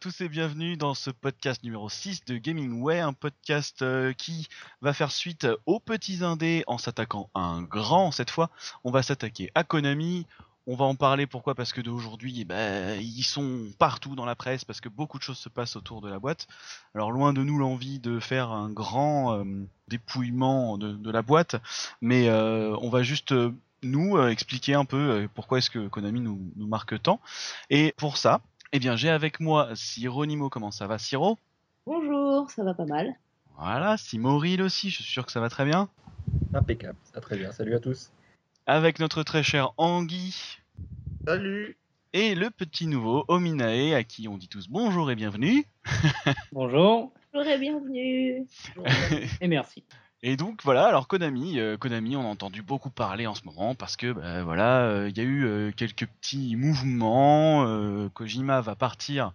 Tous et bienvenue dans ce podcast numéro 6 de Gaming Way, un podcast euh, qui va faire suite aux petits indés en s'attaquant à un grand cette fois. On va s'attaquer à Konami. On va en parler pourquoi? Parce que d'aujourd'hui, eh ben, ils sont partout dans la presse parce que beaucoup de choses se passent autour de la boîte. Alors loin de nous l'envie de faire un grand euh, dépouillement de, la boîte, mais euh, on va juste nous expliquer un peu pourquoi est-ce que Konami nous marque tant. Et pour ça, eh bien, j'ai avec moi Sironimo. Comment ça va, Siro Bonjour, ça va pas mal. Voilà, Simoril aussi. Je suis sûr que ça va très bien. Impeccable, ça va très bien. Salut à tous. Avec notre très cher Anguille Salut. et le petit nouveau Ominae, à qui on dit tous bonjour et bienvenue. Bonjour Bonjour et bienvenue. et merci. Et donc voilà, alors Konami, euh, Konami, on a entendu beaucoup parler en ce moment parce que bah, voilà, euh, il y a eu euh, quelques petits mouvements. Kojima va partir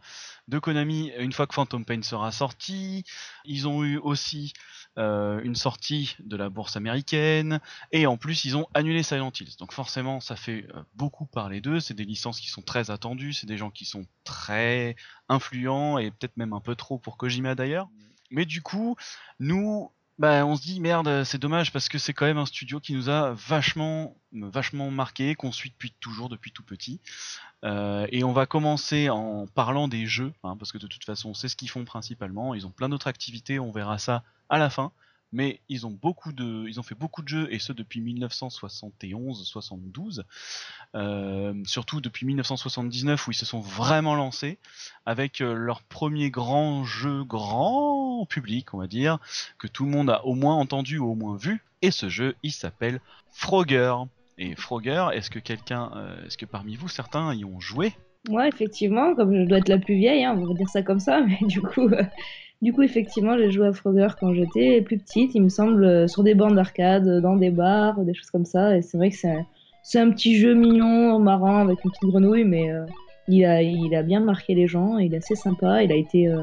de Konami une fois que Phantom Pain sera sorti. Ils ont eu aussi une sortie de la bourse américaine et en plus ils ont annulé Silent Hills. Donc forcément, ça fait beaucoup parler d'eux. C'est des licences qui sont très attendues, c'est des gens qui sont très influents et peut-être même un peu trop pour Kojima d'ailleurs. Mais du coup, nous, bah, on se dit merde, c'est dommage parce que c'est quand même un studio qui nous a vachement, vachement marqué, qu'on suit depuis toujours, depuis tout petit. Euh, et on va commencer en parlant des jeux, hein, parce que de toute façon, c'est ce qu'ils font principalement. Ils ont plein d'autres activités, on verra ça à la fin. Mais ils ont beaucoup de, ils ont fait beaucoup de jeux et ce depuis 1971-72, euh, surtout depuis 1979 où ils se sont vraiment lancés avec euh, leur premier grand jeu grand public, on va dire, que tout le monde a au moins entendu ou au moins vu. Et ce jeu, il s'appelle Frogger. Et Frogger, est-ce que quelqu'un, euh, est-ce que parmi vous certains y ont joué? Moi, effectivement, comme je dois être la plus vieille, hein, on va dire ça comme ça, mais du coup, euh, du coup effectivement, j'ai joué à Frogger quand j'étais plus petite, il me semble, euh, sur des bandes d'arcade, dans des bars, des choses comme ça. Et c'est vrai que c'est un, petit jeu mignon, marrant, avec une petite grenouille, mais il, a, il a bien marqué les gens, il est assez sympa. Il a été.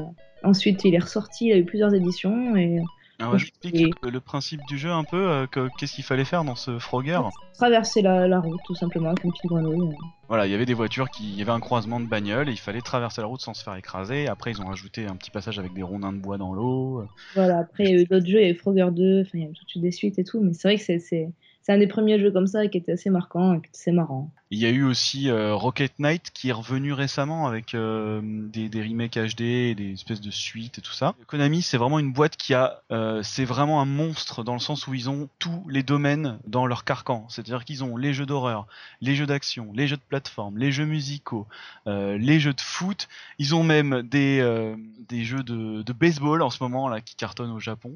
Ensuite, il est ressorti, il a eu plusieurs éditions, et Alors, Et- j'explique le, le principe du jeu un peu, euh, que- qu'est-ce qu'il fallait faire dans ce Frogger? Traverser la, la route, tout simplement, avec une petite grenouille. Voilà, il y avait des voitures qui, il y avait un croisement de bagnoles et il fallait traverser la route sans se faire écraser. Après, ils ont rajouté un petit passage avec des rondins de bois dans l'eau. Voilà, après, il y a eu d'autres jeux, il y a eu Frogger 2, enfin, il y a eu tout de suite des suites et tout, mais c'est vrai que c'est, c'est, c'est un des premiers jeux comme ça qui était assez marquant et assez marrant. Il y a eu aussi euh, Rocket Knight qui est revenu récemment avec euh, des, remakes HD, et des espèces de suites et tout ça. Konami, c'est vraiment une boîte qui a, euh, c'est vraiment un monstre dans le sens où ils ont tous les domaines dans leur carcan. C'est-à-dire qu'ils ont les jeux d'horreur, les jeux d'action, les jeux de plateforme, les jeux musicaux, les jeux de foot. Ils ont même des, des jeux de, de baseball en ce moment là qui cartonnent au Japon.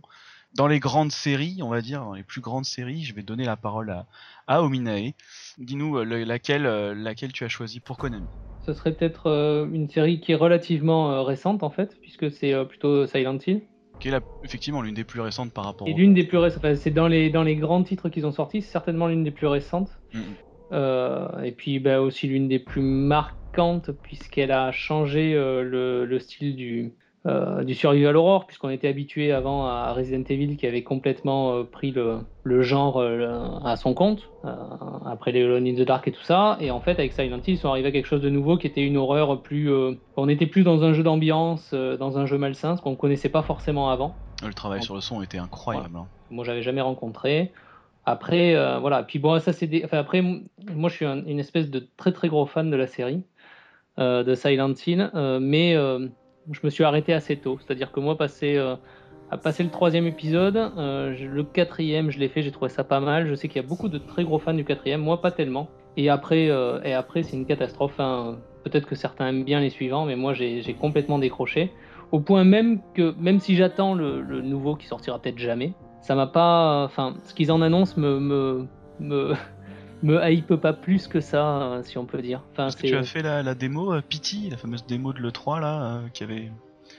Dans les grandes séries, on va dire, dans les plus grandes séries, je vais donner la parole à, à Ominae. Dis-nous euh, le- laquelle, euh, laquelle tu as choisi pour Konami. Ce serait peut-être euh, une série qui est relativement euh, récente en fait, puisque c'est euh, plutôt Silent Hill. Qui est la- effectivement l'une des plus récentes par rapport Et l'une des plus récentes, enfin, c'est dans les, dans les grands titres qu'ils ont sortis, c'est certainement l'une des plus récentes. Mhm. Euh, et puis bah, aussi l'une des plus marquantes, puisqu'elle a changé le, le style du, euh, du Survival Horror, puisqu'on était habitué avant à Resident Evil qui avait complètement euh, pris le, le genre euh, à son compte, après les Alone in the Dark et tout ça. Et en fait, avec Silent Hill, ils sont arrivés à quelque chose de nouveau qui était une horreur plus. on était plus dans un jeu d'ambiance, dans un jeu malsain, ce qu'on ne connaissait pas forcément avant. Le travail sur le son était incroyable. hein. Moi, j'avais jamais rencontré. Après, voilà. Puis bon, ça c'est des... enfin, après, moi, je suis un- une espèce de très très gros fan de la série de Silent Hill, mais je me suis arrêté assez tôt. C'est-à-dire que moi, passé, euh, à passer le troisième épisode, euh, le quatrième, je l'ai fait, j'ai trouvé ça pas mal. Je sais qu'il y a beaucoup de très gros fans du quatrième, moi pas tellement. Et après, euh, après, c'est une catastrophe. hein. Peut-être que certains aiment bien les suivants, mais moi, j'ai j'ai complètement décroché. Au point même que, même si j'attends le, le nouveau qui sortira peut-être jamais, ça m'a pas. Enfin, ce qu'ils en annoncent me, me, me, me hype pas plus que ça, euh, si on peut dire. Enfin, Est-ce que tu as fait la, la démo euh, Pity, la fameuse démo de l'E3 là, euh, qui avait...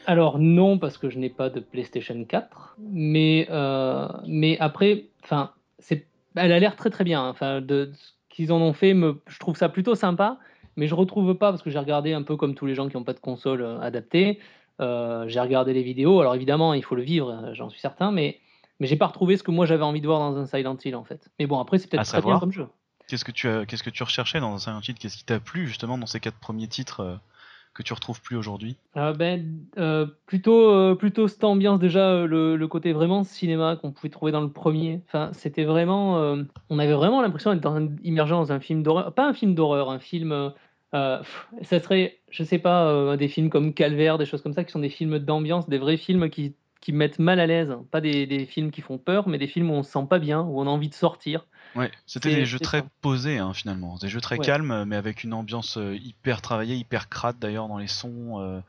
Alors non, parce que je n'ai pas de PlayStation 4, mais, euh, mais après, enfin, c'est, elle a l'air très très bien. hein. Enfin, de, de ce qu'ils en ont fait, me, je trouve ça plutôt sympa, mais je retrouve pas parce que j'ai regardé un peu comme tous les gens qui n'ont pas de console euh, adaptée. Euh, j'ai regardé les vidéos. Alors évidemment, il faut le vivre, j'en suis certain, mais mais j'ai pas retrouvé ce que moi j'avais envie de voir dans un Silent Hill en fait. Mais bon, après c'est peut-être très bien savoir comme jeu. Qu'est-ce que tu as, qu'est-ce que tu recherchais dans un Silent Hill? Qu'est-ce qui t'a plu justement dans ces quatre premiers titres euh, que tu retrouves plus aujourd'hui? Euh, ben, euh, plutôt, plutôt cette ambiance déjà, le, côté vraiment cinéma qu'on pouvait trouver dans le premier. Enfin, c'était vraiment, on avait vraiment l'impression d'être immergé dans un film d'horreur, pas un film d'horreur, un film. pff, ça serait, je sais pas, des films comme Calvaire, des choses comme ça, qui sont des films d'ambiance, des vrais films qui, qui mettent mal à l'aise, pas des, des films qui font peur, mais des films où on se sent pas bien, où on a envie de sortir. Ouais, c'était des jeux très ça. posés hein, finalement, des jeux très Ouais. calmes, mais avec une ambiance euh, hyper travaillée, hyper crade d'ailleurs dans les sons. euh,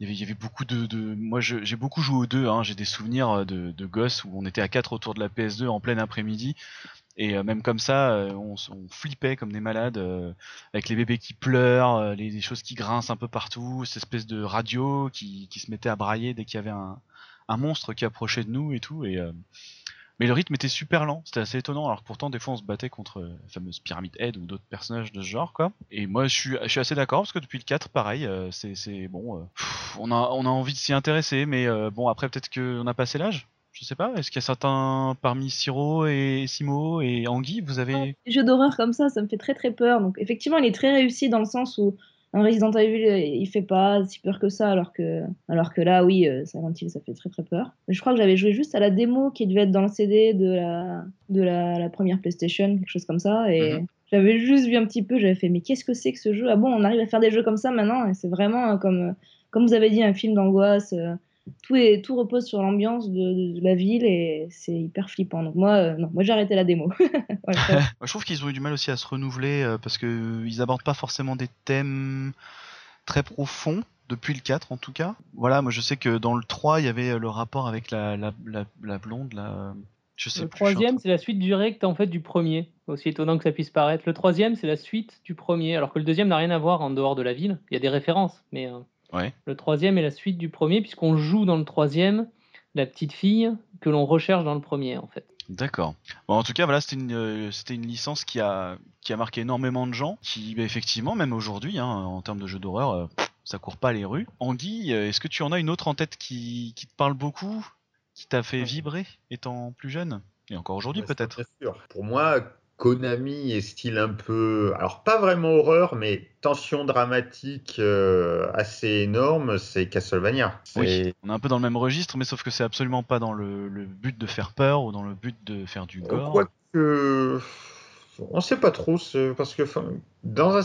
il, y avait, il y avait beaucoup de, de... moi j'ai beaucoup joué aux deux, hein, j'ai des souvenirs euh, de, de gosses où on était à quatre autour de la PS2 en plein après-midi. Et même comme ça, on, on flippait comme des malades, euh, avec les bébés qui pleurent, les, les choses qui grincent un peu partout, cette espèce de radio qui, qui se mettait à brailler dès qu'il y avait un, un monstre qui approchait de nous et tout. Et, euh, mais le rythme était super lent, c'était assez étonnant, alors pourtant des fois on se battait contre euh, la fameuse Pyramid Head ou d'autres personnages de ce genre quoi. Et moi je suis, je suis assez d'accord parce que depuis le 4 pareil, euh, c'est, bon, on, a, on a envie de s'y intéresser, mais bon après peut-être qu'on a passé l'âge je sais pas, est-ce qu'il y a certains parmi Siro et Simo et Anguille, vous avez... Les jeux d'horreur comme ça, ça me fait très très peur. Donc effectivement, il est très réussi dans le sens où un Resident Evil, euh, il fait pas si peur que ça, alors que, alors que là, oui, euh, Silent Hill, ça fait très très peur. Je crois que j'avais joué juste à la démo qui devait être dans le CD de la, de la, la première PlayStation, quelque chose comme ça. Et Mhm. j'avais juste vu un petit peu, j'avais fait, mais qu'est-ce que c'est que ce jeu? Ah bon, on arrive à faire des jeux comme ça maintenant? Et c'est vraiment euh, comme, comme vous avez dit, un film d'angoisse. euh, tout, est, tout repose sur l'ambiance de, de- de la ville et c'est hyper flippant. Donc moi, euh, non, moi j'ai arrêté la démo. Moi, je trouve qu'ils ont eu du mal aussi à se renouveler euh, parce que euh, ils abordent pas forcément des thèmes très profonds depuis le 4 en tout cas. Voilà, moi je sais que dans le 3, il y avait euh, le rapport avec la, la, la, la blonde, la... je sais Le plus. troisième, c'est la suite directe en fait du premier. Aussi étonnant que ça puisse paraître. Le troisième, c'est la suite du premier, alors que le deuxième n'a rien à voir en dehors de la ville. Il y a des références, mais euh, Ouais. le troisième est la suite du premier, puisqu'on joue dans le troisième la petite fille que l'on recherche dans le premier en fait. D'accord. Bon, en tout cas, voilà, c'était une, euh, c'était une licence qui a, qui a marqué énormément de gens, qui, bah, effectivement, même aujourd'hui, hein, en termes de jeux d'horreur, euh, ça court pas les rues. Anguille, euh, est-ce que tu en as une autre en tête qui, qui te parle beaucoup, qui t'a fait vibrer étant plus jeune? Et encore aujourd'hui, peut-être. Pour moi, Konami est style un peu, alors pas vraiment horreur, mais tension dramatique euh, assez énorme, c'est Castlevania. Oui, on est un peu dans le même registre, mais sauf que c'est absolument pas dans le, le but de faire peur ou dans le but de faire du gore. Quoique, on sait pas trop, parce que dans un,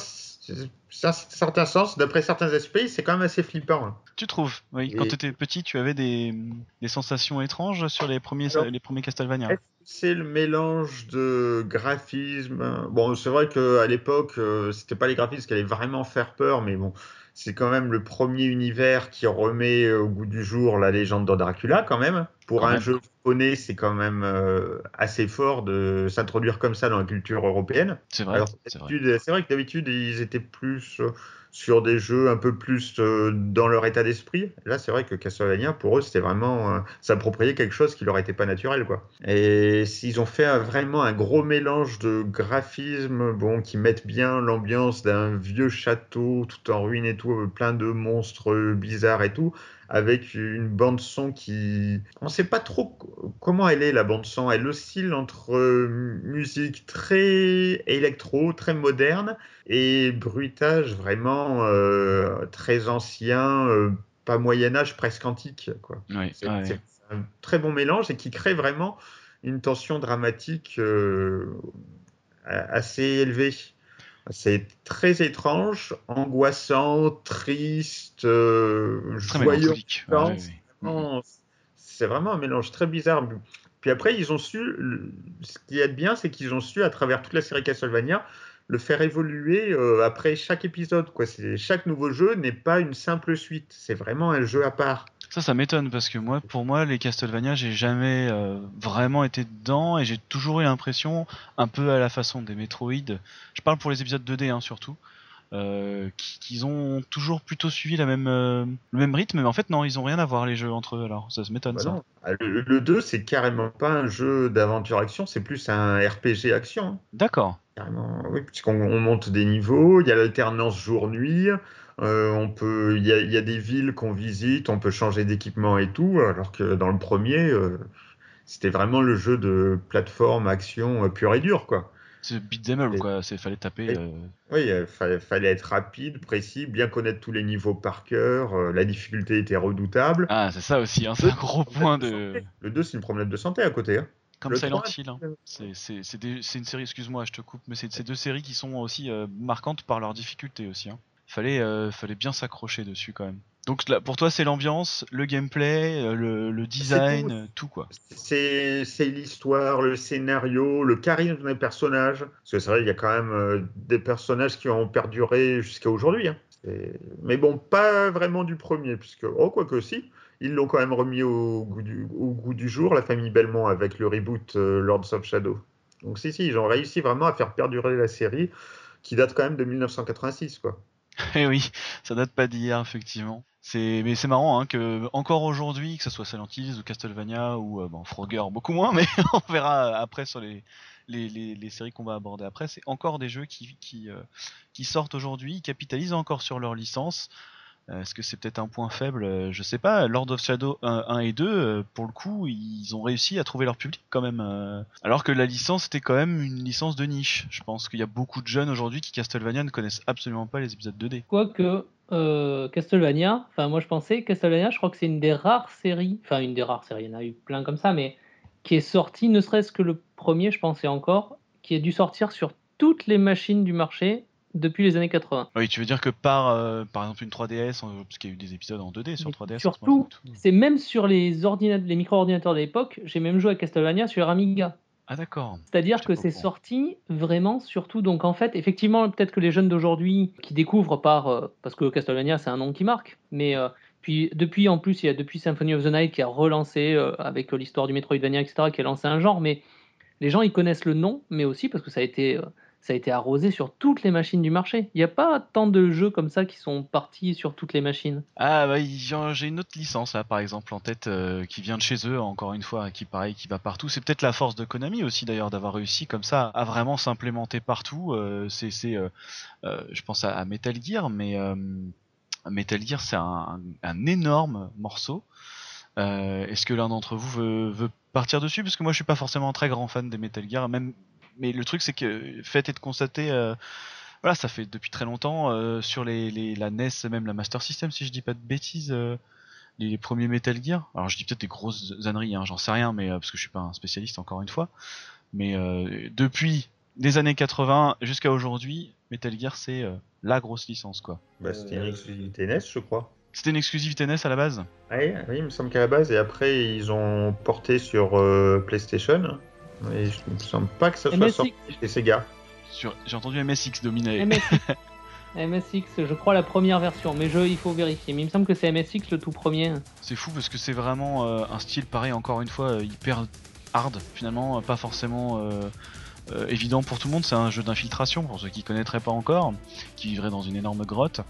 un certain sens, d'après certains aspects, c'est quand même assez flippant. hein. Tu trouves Oui, quand tu étais petit, tu avais des, des sensations étranges sur les premiers, Alors, les premiers Castlevania? C'est le mélange de graphisme? Bon, c'est vrai qu'à l'époque, euh, c'était pas les graphismes qui allaient vraiment faire peur, mais bon, c'est quand même le premier univers qui remet au goût du jour la légende de Dracula, quand même. Pour Quand un même. jeu japonais, c'est quand même euh, assez fort de s'introduire comme ça dans la culture européenne. C'est vrai, c'est vrai que d'habitude, ils étaient plus euh, sur des jeux un peu plus euh, dans leur état d'esprit. Là, c'est vrai que Castlevania, pour eux, c'était vraiment euh, s'approprier quelque chose qui leur était pas naturel, quoi. Et s'ils ont fait vraiment un gros mélange de graphismes, bon, qui mettent bien l'ambiance d'un vieux château tout en ruine et tout, euh, plein de monstres bizarres et tout, avec une bande son qui, on sait pas trop co- comment elle est la bande son. Elle oscille entre euh, musique très électro, très moderne, et bruitage vraiment euh, très ancien, euh, pas Moyen Âge, presque antique, quoi. C'est ouais. un très bon mélange et qui crée vraiment une tension dramatique euh, assez élevée. C'est très étrange, angoissant, triste, euh, Très joyeux. ouais, c'est ouais. vraiment- un mélange très bizarre. Puis après, ils ont su. Ce qui est bien, c'est qu'ils ont su, à travers toute la série Castlevania, le faire évoluer euh, après chaque épisode. Quoi. Chaque nouveau jeu n'est pas une simple suite. C'est vraiment un jeu à part. Ça, ça m'étonne parce que moi, pour moi, les Castlevania, j'ai jamais euh, vraiment été dedans et j'ai toujours eu l'impression, un peu à la façon des Metroid, je parle pour les épisodes 2D hein, surtout, euh, qui- qu'ils ont toujours plutôt suivi la même, euh, le même rythme, mais en fait, non, ils ont rien à voir les jeux entre eux, alors ça se m'étonne Bah ça. non. Le, le 2, c'est carrément pas un jeu d'aventure-action, c'est plus un RPG action. hein. D'accord. Carrément, oui, puisqu'on on monte des niveaux, il y a l'alternance jour-nuit, euh, on peut, il y a, il y a des villes qu'on visite, on peut changer d'équipement et tout, alors que dans le premier, euh, c'était vraiment le jeu de plateforme action euh, pur et dur, quoi. C'est beat'em up, Et- quoi. C'est fallait taper. Et- euh, Oui, il fallait, fallait être rapide, précis, bien connaître tous les niveaux par cœur. la difficulté était redoutable. Ah, c'est ça aussi. Hein, c'est un gros point de. Le 2, c'est une promenade de santé à côté. hein. Comme Le Silent 3, Hill. hein. C'est une série. Excuse-moi, je te coupe, mais c'est c'est deux séries qui sont aussi euh, marquantes par leur difficulté aussi. Hein. Fallait, euh, fallait bien s'accrocher dessus quand même. Donc là, pour toi, c'est l'ambiance, le gameplay, euh, le, le design, tout. euh, tout quoi. C'est l'histoire, le scénario, le charisme des personnages. Parce que c'est vrai, il y a quand même des personnages qui ont perduré jusqu'à aujourd'hui. hein. Mais bon, pas vraiment du premier, puisque, oh, quoi que si, ils l'ont quand même remis au goût, du, au goût du jour, la famille Belmont, avec le reboot euh, Lords of Shadow. Donc si, si, ils ont réussi vraiment à faire perdurer la série, qui date quand même de 1986, quoi. Eh oui, ça date pas d'hier effectivement. C'est mais c'est marrant hein, que encore aujourd'hui, que ce soit Silent ou Castlevania ou euh, bon Frogger beaucoup moins, mais on verra après sur les les, les, les séries qu'on va aborder après, c'est encore des jeux qui qui, euh, qui sortent aujourd'hui, capitalisent encore sur leur licence. Euh, Est-ce que c'est peut-être un point faible? Euh, Je sais pas. Lord of Shadow 1, 1 et 2, euh, pour le coup, ils ont réussi à trouver leur public quand même. Alors que la licence était quand même une licence de niche. Je pense qu'il y a beaucoup de jeunes aujourd'hui qui Castlevania ne connaissent absolument pas les épisodes 2D. Quoique euh, Castlevania, enfin moi je pensais Castlevania, je crois que c'est une des rares séries, enfin une des rares séries, il y en a eu plein comme ça, mais qui est sortie, ne serait-ce que le premier, je pensais encore, qui a dû sortir sur toutes les machines du marché depuis les années 80. Oui, tu veux dire que par, euh, par exemple une 3DS, en- parce qu'il y a eu des épisodes en 2D sur Mais 3DS. surtout. C'est même sur les, les micro-ordinateurs de l'époque, j'ai même joué à Castlevania sur Amiga. Ah d'accord. C'est-à-dire J'étais que c'est sorti vraiment surtout. Donc en fait, effectivement, peut-être que les jeunes d'aujourd'hui qui découvrent par euh, parce que Castlevania c'est un nom qui marque, mais euh, puis depuis en plus il y a depuis Symphony of the Night qui a relancé euh, avec l'histoire du Metroidvania etc qui a lancé un genre, mais les gens ils connaissent le nom, mais aussi parce que ça a été ça a été arrosé sur toutes les machines du marché. Il n'y a pas tant de jeux comme ça qui sont partis sur toutes les machines. Ah bah j'ai une autre licence là par exemple en tête euh, qui vient de chez eux encore une fois qui pareil qui va partout. C'est peut-être la force de Konami aussi d'ailleurs d'avoir réussi comme ça à vraiment s'implémenter partout. Euh, c'est euh, je pense à, Metal Gear mais Metal Gear c'est un, énorme morceau. Est-ce que l'un d'entre vous veut, veut partir dessus? Parce que moi je suis pas forcément un très grand fan des Metal Gear même mais le truc c'est que fait est de constater euh, voilà, ça fait depuis très longtemps euh, sur les, les, la NES, même la Master System, si je dis pas de bêtises, euh, les, premiers Metal Gear. Alors je dis peut-être des grosses âneries, hein, j'en sais rien, mais euh, parce que je suis pas un spécialiste encore une fois. Mais euh, depuis les années 80 jusqu'à aujourd'hui, Metal Gear c'est euh, la grosse licence quoi. Bah, C'était une exclusivité NES, je crois. C'était une exclusivité NES à la base. Oui, oui, il me semble qu'à la base, et après, ils ont porté sur euh, PlayStation. Et je ne me semble pas que ça soit MSX. sorti chez Sega. Sur, j'ai entendu MSX dominer. MSX. MSX, je crois la première version, mais je, il faut vérifier. Mais il me semble que c'est MSX le tout premier. C'est fou parce que c'est vraiment euh, un style pareil, encore une fois, euh, hyper hard finalement, euh, pas forcément euh, euh, évident pour tout le monde. C'est un jeu d'infiltration pour ceux qui connaîtraient pas encore, qui vivraient dans une énorme grotte.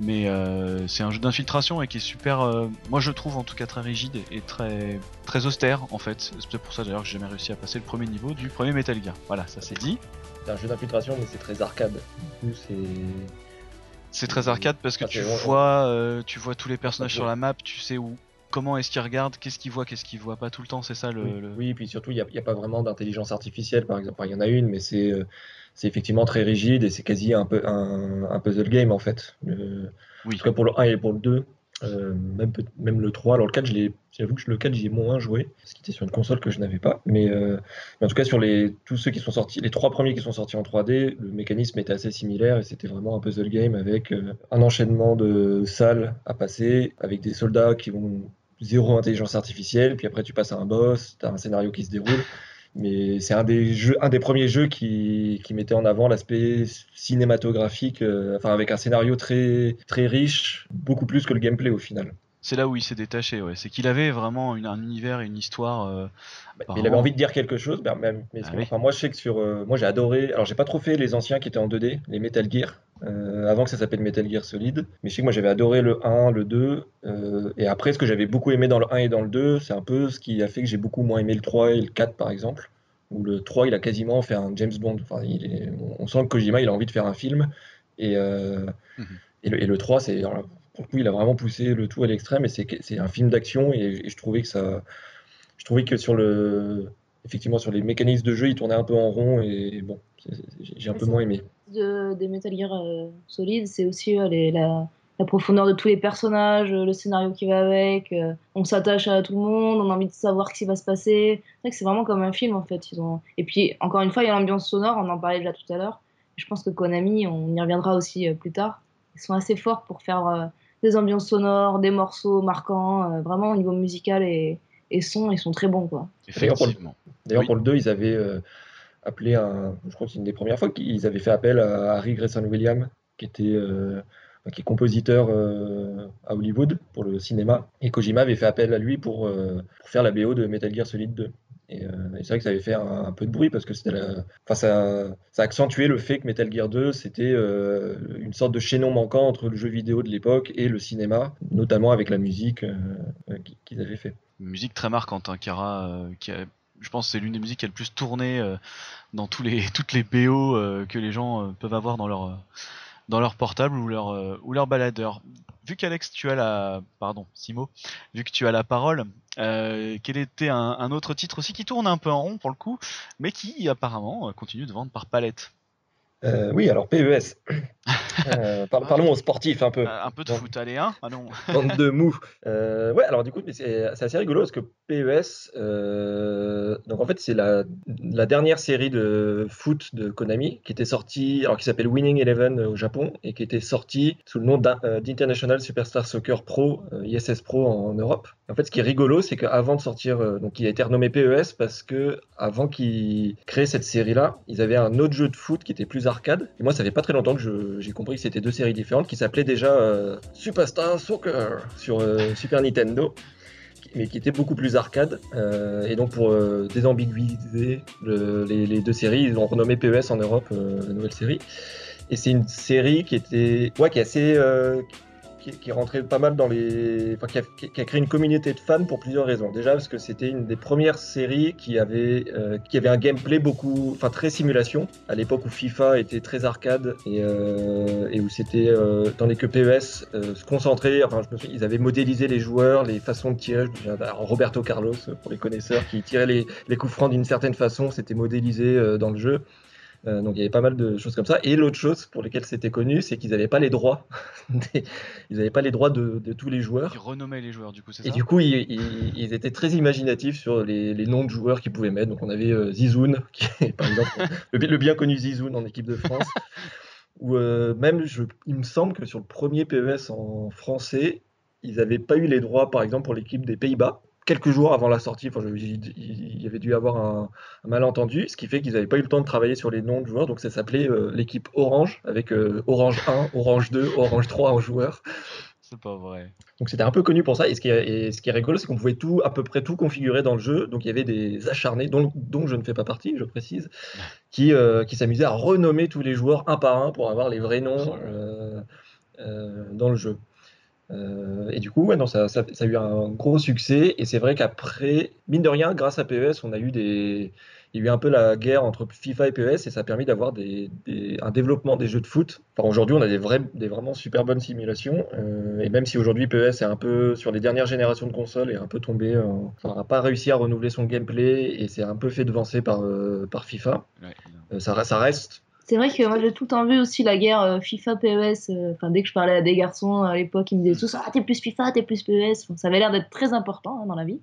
Mais euh, c'est un jeu d'infiltration et qui est super, euh, moi je trouve en tout cas très rigide et très très austère en fait. C'est peut-être pour ça d'ailleurs que j'ai jamais réussi à passer le premier niveau du premier Metal Gear. Voilà, ça c'est dit. C'est un jeu d'infiltration, mais c'est très arcade. Du coup, c'est. C'est très arcade parce que Ah, tu vois, euh, tu vois tous les personnages Ah, sur la map, tu sais où, comment est-ce qu'ils regardent, qu'est-ce qu'ils voient, qu'est-ce qu'ils voient pas tout le temps. C'est ça le. Oui, le- oui, et puis surtout, il n'y a, pas vraiment d'intelligence artificielle, par exemple. Enfin, il y en a une, mais c'est euh, c'est effectivement très rigide et c'est quasi un, peu, un, un puzzle game, en fait. Le- Oui. En tout cas, pour le 1 et pour le 2, euh, même, même le 3. Alors, le 4, je l'ai- j'avoue que le 4, j'y ai moins joué, parce qu'il était sur une console que je n'avais pas. Mais, euh, mais en tout cas, sur les, tous ceux qui sont sortis, les trois premiers qui sont sortis en 3D, le mécanisme était assez similaire et c'était vraiment un puzzle game avec euh, un enchaînement de salles à passer, avec des soldats qui ont zéro intelligence artificielle, puis après tu passes à un boss, tu as un scénario qui se déroule. Mais c'est un des jeux, un des premiers jeux qui, qui mettait en avant l'aspect cinématographique, euh, enfin avec un scénario très très riche, beaucoup plus que le gameplay au final. C'est là où il s'est détaché, ouais. C'est qu'il avait vraiment une- un univers et une histoire. euh, Par il avait envie de dire quelque chose. ben, mais Ah oui. enfin, moi, je sais que sur, euh, moi, j'ai adoré. Alors, j'ai pas trop fait les anciens qui étaient en 2D, les Metal Gear, euh, avant que ça s'appelle Metal Gear Solid. Mais je sais que moi, j'avais adoré le 1, le 2. euh, et après, ce que j'avais beaucoup aimé dans le 1 et dans le 2, c'est un peu ce qui a fait que j'ai beaucoup moins aimé le 3 et le 4, par exemple. Où le 3, il a quasiment fait un James Bond. Enfin, il est- on sent que Kojima, il a envie de faire un film. Et, Mhm. et, le, et le 3, c'est. Pour le coup, il a vraiment poussé le tout à l'extrême. Et c'est un film d'action. Et, et je trouvais que ça. Je trouvais que sur le effectivement sur les mécanismes de jeu, il tournait un peu en rond et bon, j'ai un peu moins aimé. De, des Metal Gear euh, Solid, c'est aussi euh, les, la, la, profondeur de tous les personnages, le scénario qui va avec. Euh, on s'attache à tout le monde, on a envie de savoir ce qui va se passer. C'est vrai que c'est vraiment comme un film en fait. Ils ont... Et puis, encore une fois, il y a l'ambiance sonore, on en parlait déjà tout à l'heure. Je pense que Konami, on y reviendra aussi plus tard, ils sont assez forts pour faire des ambiances sonores, des morceaux marquants, vraiment au niveau musical et, et son, ils sont très bons. Quoi. Effectivement. D'ailleurs, pour, le 2, ils avaient euh, appelé un. Je crois que c'est une des premières fois qu'ils avaient fait appel à Harry Grayson Williams, qui était. Euh, qui est compositeur euh, à Hollywood pour le cinéma, et Kojima avait fait appel à lui pour, pour faire la BO de Metal Gear Solid 2. Et, c'est vrai que ça avait fait un, peu de bruit parce que c'était enfin, ça, ça accentuait le fait que Metal Gear 2 c'était une sorte de chaînon manquant entre le jeu vidéo de l'époque et le cinéma, notamment avec la musique qu'ils avaient fait. Musique très marquante, hein, euh, qui a, je pense c'est l'une des musiques qui a le plus tourné euh, dans tous les, toutes les BO euh, que les gens peuvent avoir dans leur, dans leur portable ou leur, ou leur baladeur. Vu qu'Alex, tu as la, pardon, vu que tu as la parole, quel était un, un, autre titre aussi qui tourne un peu en rond pour le coup, mais qui apparemment continue de vendre par palette? Euh, oui, alors PES. Euh, parlons aux sportifs un peu. Un peu de foot, allez, hein ah non. Bande de mou. Euh, ouais, alors du coup, c'est assez rigolo parce que PES, donc en fait, c'est la, la, dernière série de foot de Konami qui était sortie, alors qui s'appelle Winning Eleven au Japon et qui était sortie sous le nom d'International Superstar Soccer Pro, ISS Pro en Europe. En fait, ce qui est rigolo, c'est qu'avant de sortir, donc il a été renommé PES parce que avant qu'ils créent cette série-là, ils avaient un autre jeu de foot qui était plus arcade. Et moi, ça fait pas très longtemps que j'ai compris que c'était deux séries différentes qui s'appelaient déjà euh, Superstar Soccer sur euh, Super Nintendo mais qui était beaucoup plus arcade. Euh, et donc pour désambiguiser les, deux séries, ils ont renommé PES en Europe, la nouvelle série. Et c'est une série qui était, ouais, qui est assez, qui, rentré pas mal dans les. Enfin, qui a, créé une communauté de fans pour plusieurs raisons. Déjà, parce que c'était une des premières séries qui avait, euh, qui avait un gameplay beaucoup. Enfin, très simulation. À l'époque où FIFA était très arcade et, euh, où c'était. Euh, tandis que PES se concentrait. Enfin, je me souviens, ils avaient modélisé les joueurs, les façons de tirer. Roberto Carlos, pour les connaisseurs, qui tirait les, les coups francs d'une certaine façon. C'était modélisé dans le jeu. Euh, donc il y avait pas mal de choses comme ça. Et l'autre chose pour lesquelles c'était connu, c'est qu'ils n'avaient pas les droits. ils n'avaient pas les droits de, tous les joueurs. Ils renommaient les joueurs, du coup, c'est ça? Et du coup, ils, étaient très imaginatifs sur les, noms de joueurs qu'ils pouvaient mettre. Donc on avait euh, Zizoun, qui est par exemple le, bien connu Zizoun en équipe de France. Ou euh, même, je, il me semble que sur le premier PES en français, ils n'avaient pas eu les droits, par exemple, pour l'équipe des Pays-Bas quelques jours avant la sortie, enfin, il y avait dû avoir un, malentendu, ce qui fait qu'ils n'avaient pas eu le temps de travailler sur les noms de joueurs. Donc ça s'appelait euh, l'équipe Orange, avec euh, Orange 1, Orange 2, Orange 3 en joueurs. C'est pas vrai. Donc c'était un peu connu pour ça. Et ce qui est, ce qui est rigolo, c'est qu'on pouvait tout, à peu près tout configurer dans le jeu. Donc il y avait des acharnés, dont, dont je ne fais pas partie, je précise, qui, euh, qui s'amusaient à renommer tous les joueurs un par un pour avoir les vrais noms dans le jeu. Euh, et du coup, ouais, non, ça, ça, a eu un gros succès. Et c'est vrai qu'après, mine de rien, grâce à PES, on a eu des. Il y a eu un peu la guerre entre FIFA et PES et ça a permis d'avoir des, un développement des jeux de foot. Enfin, aujourd'hui, on a des, vrais, des vraiment super bonnes simulations. Euh, et même si aujourd'hui PES est un peu, sur les dernières générations de consoles, est un peu tombé, enfin, n'a pas réussi à renouveler son gameplay et c'est un peu fait devancer par, euh, par FIFA. ça, ça reste c'est vrai que moi j'ai tout le temps vu aussi la guerre euh, FIFA PES. Euh, enfin, dès que je parlais à des garçons à l'époque, ils me disaient tous Ah, t'es plus FIFA, t'es plus PES. ça avait l'air d'être très important hein, dans la vie.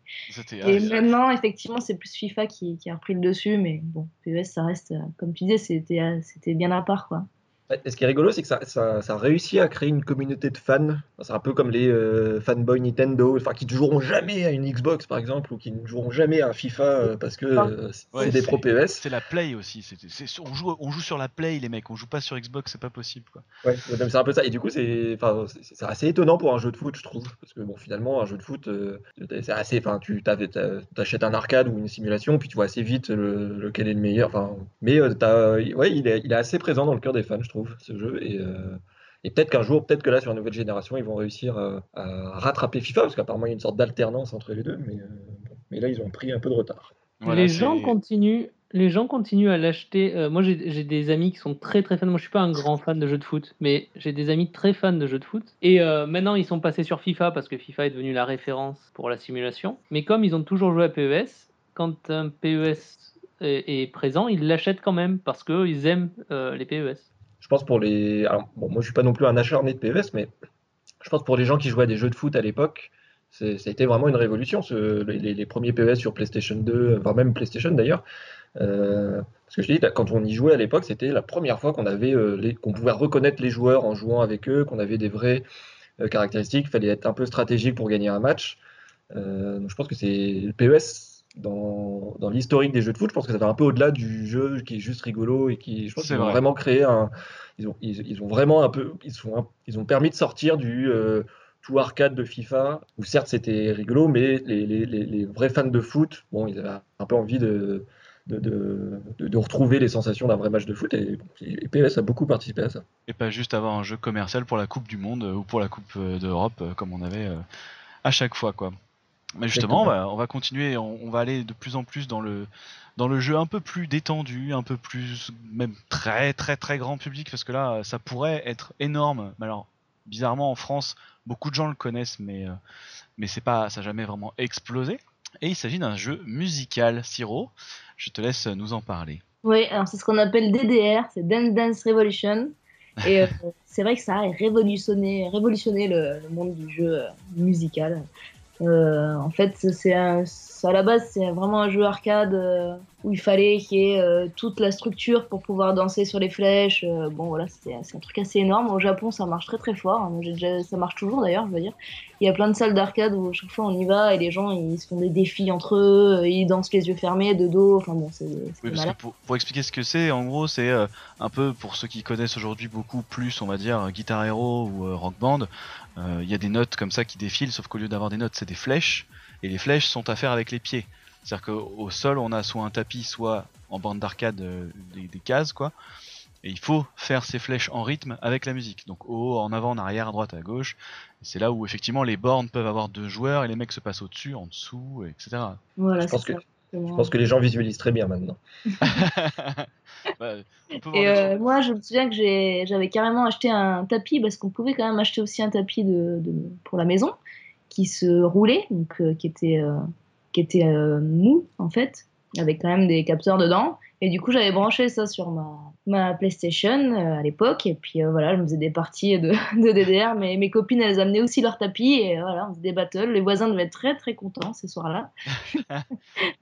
Et maintenant, effectivement, c'est plus FIFA qui, qui, a repris le dessus. Mais bon, PES, ça reste, euh, comme tu disais, c'était bien à part. quoi. Ce qui est rigolo, c'est que ça, ça, ça, a réussi à créer une communauté de fans. C'est un peu comme les euh, fanboys Nintendo, enfin, qui ne joueront jamais à une Xbox, par exemple, ou qui ne joueront jamais à un FIFA euh, parce que euh, c'est des pro PES. C'est la Play aussi. on, joue, on joue sur la Play, les mecs. On joue pas sur Xbox, c'est pas possible. Quoi. Ouais, c'est un peu ça. Et du coup, c'est assez étonnant pour un jeu de foot, je trouve. Parce que, bon, finalement, un jeu de foot, c'est assez. Enfin, tu achètes un arcade ou une simulation, puis tu vois assez vite lequel est le meilleur. Enfin, mais ouais, il est, il est assez présent dans le cœur des fans, je trouve ce jeu. Et, euh, et peut-être qu'un jour, peut-être que là, sur la nouvelle génération, ils vont réussir à, rattraper FIFA, parce qu'apparemment, il y a une sorte d'alternance entre les deux, mais, euh, mais là, ils ont pris un peu de retard. les gens continuent. Les gens continuent à l'acheter. Euh, moi, j'ai des amis qui sont très très fans. Moi, je suis pas un grand fan de jeux de foot, mais j'ai des amis très fans de jeux de foot. Et maintenant, ils sont passés sur FIFA parce que FIFA est devenu la référence pour la simulation. Mais comme ils ont toujours joué à PES, quand un PES est, est présent, ils l'achètent quand même parce qu'ils aiment euh, les PES. Pense pour les. Bon, moi, je suis pas non plus un acharné de PES, mais je pense pour les gens qui jouaient à des jeux de foot à l'époque, ça a été vraiment une révolution. ce- les, premiers PES sur PlayStation 2, voire même PlayStation d'ailleurs. Euh, parce que je dis, quand on y jouait à l'époque, c'était la première fois qu'on avait euh, qu'on pouvait reconnaître les joueurs en jouant avec eux, qu'on avait des vraies euh, caractéristiques. Fallait être un peu stratégique pour gagner un match. Euh, donc je pense que c'est le PES dans, dans l'historique des jeux de foot. Je pense que ça va un peu au-delà du jeu qui est juste rigolo et qui, je pense, qu'ils ont vrai. vraiment créé un. Ils ont, ils, ils ont vraiment un peu. Ils, sont ils ont permis de sortir du euh, tout arcade de FIFA, où certes c'était rigolo, mais les, les- les- les vrais fans de foot, bon, ils avaient un peu envie de, de, de, de- de retrouver les sensations d'un vrai match de foot, et, et PES a beaucoup participé à ça. Et pas juste avoir un jeu commercial pour la Coupe du Monde euh, ou pour la Coupe euh, d'Europe comme on avait à chaque fois quoi. Mais justement, on va, on va continuer, on, on va aller de plus en plus dans le dans le jeu un peu plus détendu, un peu plus même très très très grand public parce que là ça pourrait être énorme. Mais alors bizarrement en France, beaucoup de gens le connaissent mais euh, mais c'est pas ça a jamais vraiment explosé. Et il s'agit d'un jeu musical, Siro. Je te laisse nous en parler. Oui, alors c'est ce qu'on appelle DDR, c'est Dance Dance Revolution. Et euh, c'est vrai que ça a révolutionné, révolutionné le, le monde du jeu euh, musical. Euh, en fait, c'est à la base, c'est vraiment un jeu arcade euh, où il fallait qu'il y ait euh, toute la structure pour pouvoir danser sur les flèches. Bon, voilà, c'est un truc assez énorme. Au Japon, ça marche très très fort. Déjà- ça marche toujours d'ailleurs, je veux dire. Il y a plein de salles d'arcade où chaque fois on y va et les gens ils se font des défis entre eux, ils dansent les yeux fermés, de dos. Enfin bon, c'est Oui, pour, pour expliquer ce que c'est, en gros, c'est un peu pour ceux qui connaissent aujourd'hui beaucoup plus, on va dire, Guitar Hero ou Rock Band. Euh, Il y a des notes comme ça qui défilent, sauf qu'au lieu d'avoir des notes, c'est des flèches. Et les flèches sont à faire avec les pieds. C'est-à-dire qu'au sol, on a soit un tapis, soit en bande d'arcade euh, des, des cases, quoi. Et il faut faire ces flèches en rythme avec la musique. Donc au haut, en avant, en arrière, à droite, à gauche. C'est là où effectivement les bornes peuvent avoir deux joueurs et les mecs se passent au-dessus, en dessous, etc. Voilà, Je pense c'est que- ça. Je pense que les gens visualisent très bien maintenant. Bah, Et euh, moi, je me souviens que j'avais carrément acheté un tapis parce qu'on pouvait quand même acheter aussi un tapis de, de- pour la maison qui se roulait, donc euh, qui était, euh, qui était euh, mou en fait, avec quand même des capteurs dedans. Et du coup, j'avais branché ça sur ma, ma PlayStation euh, à l'époque. Et puis euh, voilà, je me faisais des parties de, de DDR. Mais mes copines, elles amenaient aussi leur tapis. Et voilà, on faisait des battles. Les voisins devaient être très très contents ces soirs-là.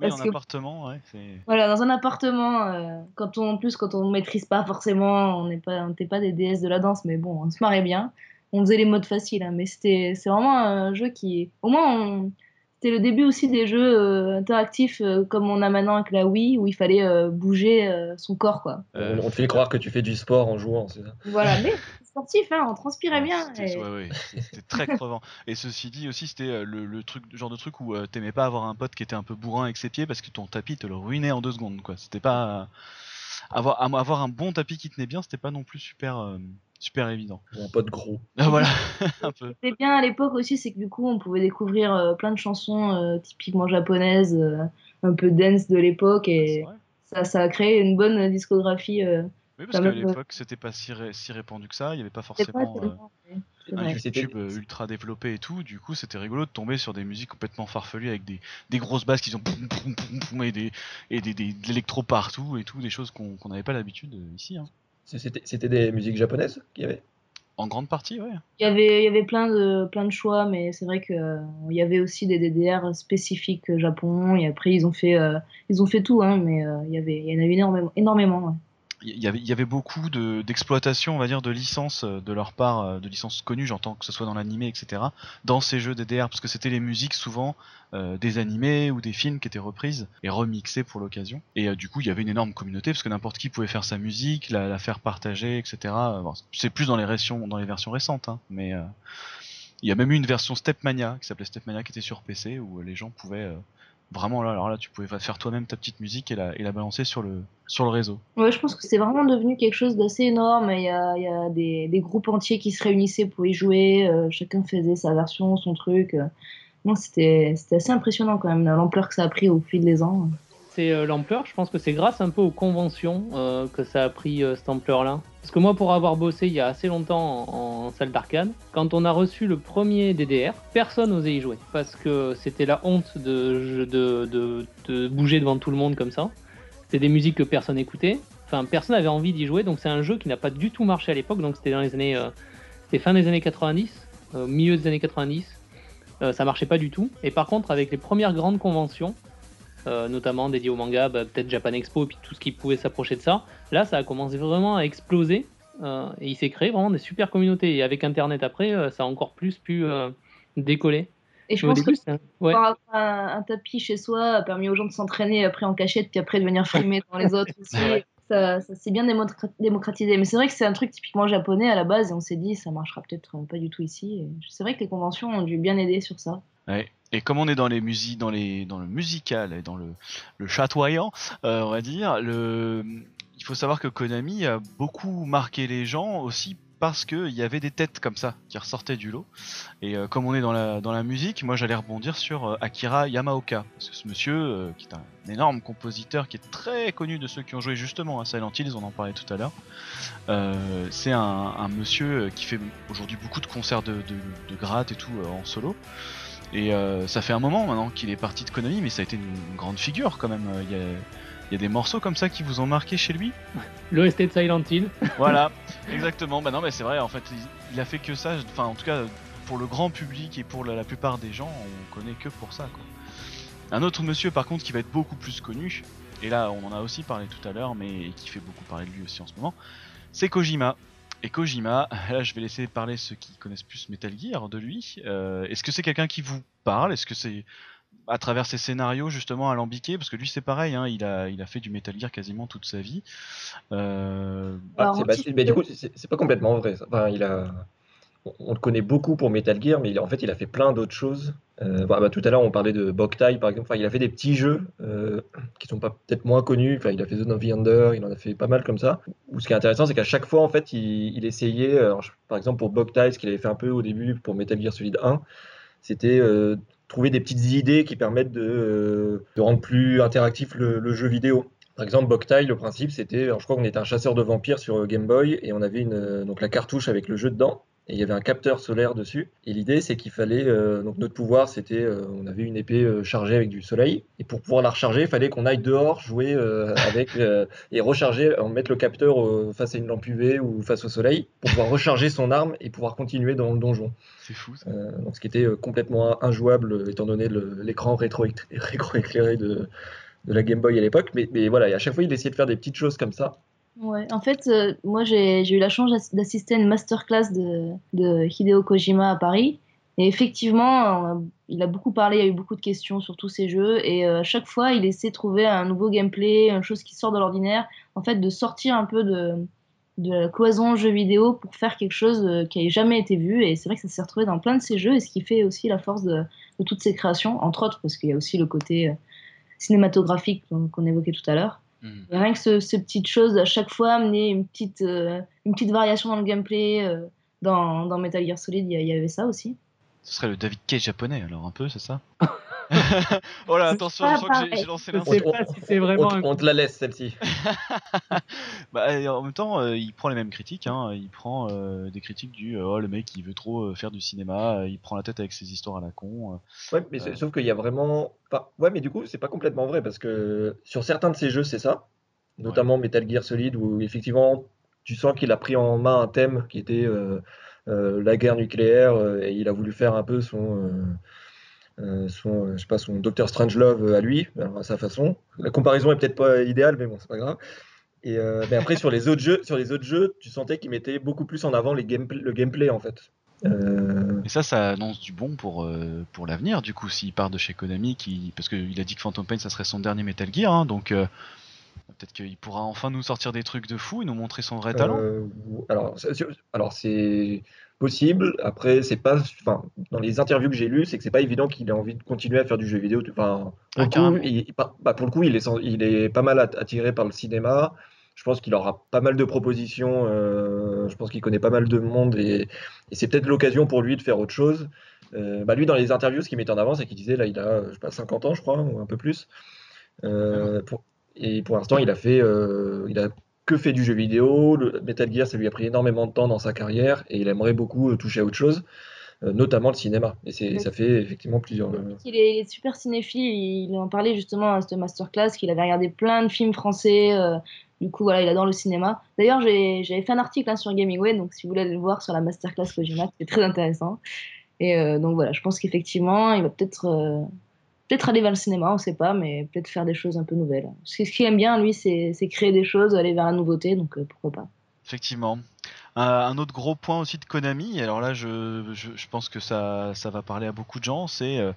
Oui, Parce en que- appartement, ouais. Voilà, dans un appartement, euh, quand on, en plus, quand on ne maîtrise pas forcément, on n'est pas, on n'était pas des déesses de la danse, mais bon, on se marrait bien. On faisait les modes faciles, hein, mais c'était, c'est vraiment un jeu qui, au moins, on- c'était le début aussi des jeux euh, interactifs euh, comme on a maintenant avec la Wii, où il fallait euh, bouger euh, son corps, quoi. Euh, on, te fait croire que tu fais du sport en jouant, c'est ça? Voilà, mais c'est sportif, hein, on transpirait bien. C'était et- ouais, ouais, c'était très crevant. Et ceci dit aussi, c'était le, le truc, genre de truc où euh, t'aimais pas avoir un pote qui était un peu bourrin avec ses pieds parce que ton tapis te le ruinait en deux secondes, quoi. C'était pas euh, avoir avoir un bon tapis qui tenait bien, c'était pas non plus super euh, super évident. Ou un pote gros. Ah, voilà, un peu. C'était bien à l'époque aussi, c'est que du coup, on pouvait découvrir euh, plein de chansons euh, typiquement japonaises, euh, un peu dance de l'époque, C'est et vrai. ça, ça a créé une bonne discographie. euh, Oui, parce qu'à l'époque, c'était pas si, ré- si répandu que ça. Il y avait pas c'est pas forcément c'est un YouTube ultra développé et tout. Du coup, c'était rigolo de tomber sur des musiques complètement farfelues avec des, des grosses basses qui ont poum, poum, poum, poum, et des et des, des- de l'électro partout et tout, des choses qu'on n'avait pas l'habitude ici. hein. C'était c'était des musiques japonaises qu'il y avait? En grande partie, ouais. Il y avait, il y avait plein, de, plein de choix, mais c'est vrai qu'il y avait aussi des DDR spécifiques euh, Japon, et après ils ont fait, euh, ils ont fait tout, hein, mais euh, il y avait, il y en a eu énormément. énormément ouais. Y avait, il y avait beaucoup de- d'exploitation, on va dire, de licences euh, de leur part, euh, de licences connues, j'entends que ce soit dans l'animé, etc., dans ces jeux DDR, parce que c'était les musiques souvent euh, des animés ou des films qui étaient reprises et remixées pour l'occasion. Et euh, du coup, il y avait une énorme communauté, parce que n'importe qui pouvait faire sa musique, la, la faire partager, etc. Euh, bon, c'est plus dans les versions, dans les versions récentes, hein, mais euh, il y a même eu une version Stepmania, qui s'appelait Stepmania, qui était sur PC, où les gens pouvaient... Vraiment là, alors là, tu pouvais faire toi-même ta petite musique et la, balancer sur le, réseau. Ouais, je pense que c'est vraiment devenu quelque chose d'assez énorme. Il y a, y a des, groupes entiers qui se réunissaient pour y jouer, euh, chacun faisait sa version, son truc. euh. Non, c'était assez impressionnant quand même, l'ampleur que ça a pris au fil des ans. C'est euh, l'ampleur, je pense que c'est grâce un peu aux conventions euh, que ça a pris euh, cette ampleur-là. Parce que moi, pour avoir bossé il y a assez longtemps en, salle d'arcade, quand on a reçu le premier DDR, personne n'osait y jouer. Parce que c'était la honte de, de, de, bouger devant tout le monde comme ça. C'était des musiques que personne n'écoutait. Enfin, personne n'avait envie d'y jouer. Donc, c'est un jeu qui n'a pas du tout marché à l'époque. Donc, c'était dans les années. C'était fin des années 90, euh, milieu des années 90. Euh, ça marchait pas du tout. Et par contre, avec les premières grandes conventions, notamment dédiées au manga, bah, peut-être Japan Expo, et puis tout ce qui pouvait s'approcher de ça, là, ça a commencé vraiment à exploser. et il s'est créé vraiment des super communautés. Et avec Internet après, ça a encore plus pu décoller. Et je pense que ouais. avoir un, tapis chez soi a permis aux gens de s'entraîner après en cachette, puis après de venir filmer dans les autres aussi. Ça, ça s'est bien démocratisé. Mais c'est vrai que c'est un truc typiquement japonais à la base, et on s'est dit ça marchera peut-être pas du tout ici. C'est vrai que les conventions ont dû bien aider sur ça. Et comme on est dans les dans les, dans le musical et dans le, le chatoyant, euh, on va dire, le, il faut savoir que Konami a beaucoup marqué les gens aussi parce qu'il y avait des têtes comme ça qui ressortaient du lot. Et euh, comme on est dans la, dans la musique, moi j'allais rebondir sur euh, Akira Yamaoka. Parce que ce monsieur, qui est un, énorme compositeur, qui est très connu de ceux qui ont joué justement à Silent Hills, on en parlait tout à l'heure, c'est un, un, monsieur qui fait aujourd'hui beaucoup de concerts de, de, de gratte et tout en solo. Et ça fait un moment maintenant qu'il est parti de Konami, mais ça a été une, grande figure quand même. Il y a, il y a des morceaux comme ça qui vous ont marqué chez lui? L'OST de Silent Hill. voilà, exactement. Bah non, mais c'est vrai, en fait, il, a fait que ça. Enfin, en tout cas, pour le grand public et pour la, plupart des gens, on connaît que pour ça. Quoi. Un autre monsieur, par contre, qui va être beaucoup plus connu, et là, on en a aussi parlé tout à l'heure, mais qui fait beaucoup parler de lui aussi en ce moment, c'est Kojima. Et Kojima, là je vais laisser parler ceux qui connaissent plus Metal Gear de lui. Euh, est-ce que c'est quelqu'un qui vous parle? Est-ce que c'est à travers ses scénarios justement alambiqués? Parce que lui c'est pareil hein, il a il a fait du Metal Gear quasiment toute sa vie. Euh... ah, mais du coup c'est pas complètement vrai enfin, il a on le connaît beaucoup pour Metal Gear mais il, en fait il a fait plein d'autres choses. Euh, bah, bah, tout à l'heure on parlait de Boktai par exemple. Enfin, il a fait des petits jeux euh, qui sont peut-être moins connus. Enfin, il a fait Zone of the Under il en a fait pas mal comme ça. Où ce qui est intéressant c'est qu'à chaque fois en fait il, essayait par exemple pour Boktai ce qu'il avait fait un peu au début pour Metal Gear Solid 1 c'était euh, trouver des petites idées qui permettent de, euh, rendre plus interactif le, jeu vidéo. Par exemple, Boktai, le principe, c'était, je crois qu'on était un chasseur de vampires sur Game Boy et on avait une, euh, donc la cartouche avec le jeu dedans et il y avait un capteur solaire dessus. Et l'idée, c'est qu'il fallait, euh, donc notre pouvoir, c'était, on avait une épée chargée avec du soleil, et pour pouvoir la recharger, il fallait qu'on aille dehors jouer avec et recharger, en mettre le capteur face à une lampe UV ou face au soleil pour pouvoir recharger son arme et pouvoir continuer dans le donjon. C'est fou. Euh, donc, ce qui était euh, complètement injouable euh, étant donné l'écran rétro-éclairé de, de, la Game Boy à l'époque. Mais, mais, voilà, à chaque fois, il essayait de faire des petites choses comme ça. Ouais, en fait, moi j'ai eu la chance d'assister à une masterclass de, de, Hideo Kojima à Paris. Et effectivement, il a beaucoup parlé, il y a eu beaucoup de questions sur tous ces jeux. Et à chaque fois, il essaie de trouver un nouveau gameplay, une chose qui sort de l'ordinaire. En fait, de sortir un peu de, de la cloison jeu vidéo pour faire quelque chose euh, qui n'avait jamais été vu. Et c'est vrai que ça s'est retrouvé dans plein de ces jeux, et ce qui fait aussi la force de, toutes ces créations, entre autres parce qu'il y a aussi le côté euh, cinématographique qu'on évoquait tout à l'heure. Mhm. rien que ce, ces petites choses, à chaque fois amener une petite, euh, une petite variation dans le gameplay. dans, dans, Metal Gear Solid, il y, avait ça aussi. Ce serait le David Cage japonais, alors un peu, c'est ça? oh là, attention, je sens que j'ai lancé l'insulte. Je sais pas si c'est vraiment. On, te la laisse celle-ci. bah, en même temps, euh, il prend les mêmes critiques. Hein. Il prend euh, des critiques du oh le mec il veut trop euh, faire du cinéma, il prend la tête avec ses histoires à la con. Ouais, mais sauf qu'il y a vraiment. ouais, mais du coup, c'est pas complètement vrai parce que sur certains de ces jeux, c'est ça. Notamment Metal Gear Solid où effectivement tu sens qu'il a pris en main un thème qui était la guerre nucléaire et il a voulu faire un peu son euh, son, euh, je sais pas, son Doctor Strangelove euh, à lui, à sa façon. La comparaison est peut-être pas idéale, mais bon, c'est pas grave. Et mais après sur les autres jeux, sur les autres jeux, tu sentais qu'il mettait beaucoup plus en avant les le gameplay en fait. Et ça, ça annonce du bon pour, pour l'avenir, du coup, s'il part de chez Konami, qui... parce qu'il a dit que Phantom Pain, ça serait son dernier Metal Gear, hein, donc peut-être qu'il pourra enfin nous sortir des trucs de fou et nous montrer son vrai talent. alors, alors c'est possible. Après, c'est pas, enfin, dans les interviews que j'ai lues, c'est que c'est pas évident qu'il ait envie de continuer à faire du jeu vidéo. Enfin, pour, le, coup, il, bah, pour le coup, il est, il est pas mal attiré par le cinéma. Je pense qu'il aura pas mal de propositions. Euh, je pense qu'il connaît pas mal de monde et, c'est peut-être l'occasion pour lui de faire autre chose. Euh, bah lui, dans les interviews, ce qu'il met en avant, c'est qu'il disait là, il a, je sais pas, 50 ans, je crois, ou un peu plus. Euh, pour, et pour l'instant, il a fait, il a que fait du jeu vidéo. Le Metal Gear, ça lui a pris énormément de temps dans sa carrière et il aimerait beaucoup euh, toucher à autre chose. euh, notamment le cinéma. Et c'est, ça fait effectivement plusieurs. euh, Il est, il est super cinéphile, il en parlait justement à cette masterclass qu'il avait regardé plein de films français. euh, du coup, voilà, il adore le cinéma. D'ailleurs, j'avais fait un article hein, sur Gamingway, donc si vous voulez aller le voir sur la masterclass Kojima, c'est très intéressant. Et euh, donc voilà, je pense qu'effectivement, il va peut-être euh, peut-être aller vers le cinéma, on sait pas, mais peut-être faire des choses un peu nouvelles. Ce qui- ce qu'il aime bien, lui, c'est créer des choses, aller vers la nouveauté, donc euh, pourquoi pas. Effectivement. Un, un autre gros point aussi de Konami, alors là je, pense que ça, va parler à beaucoup de gens, c'est euh,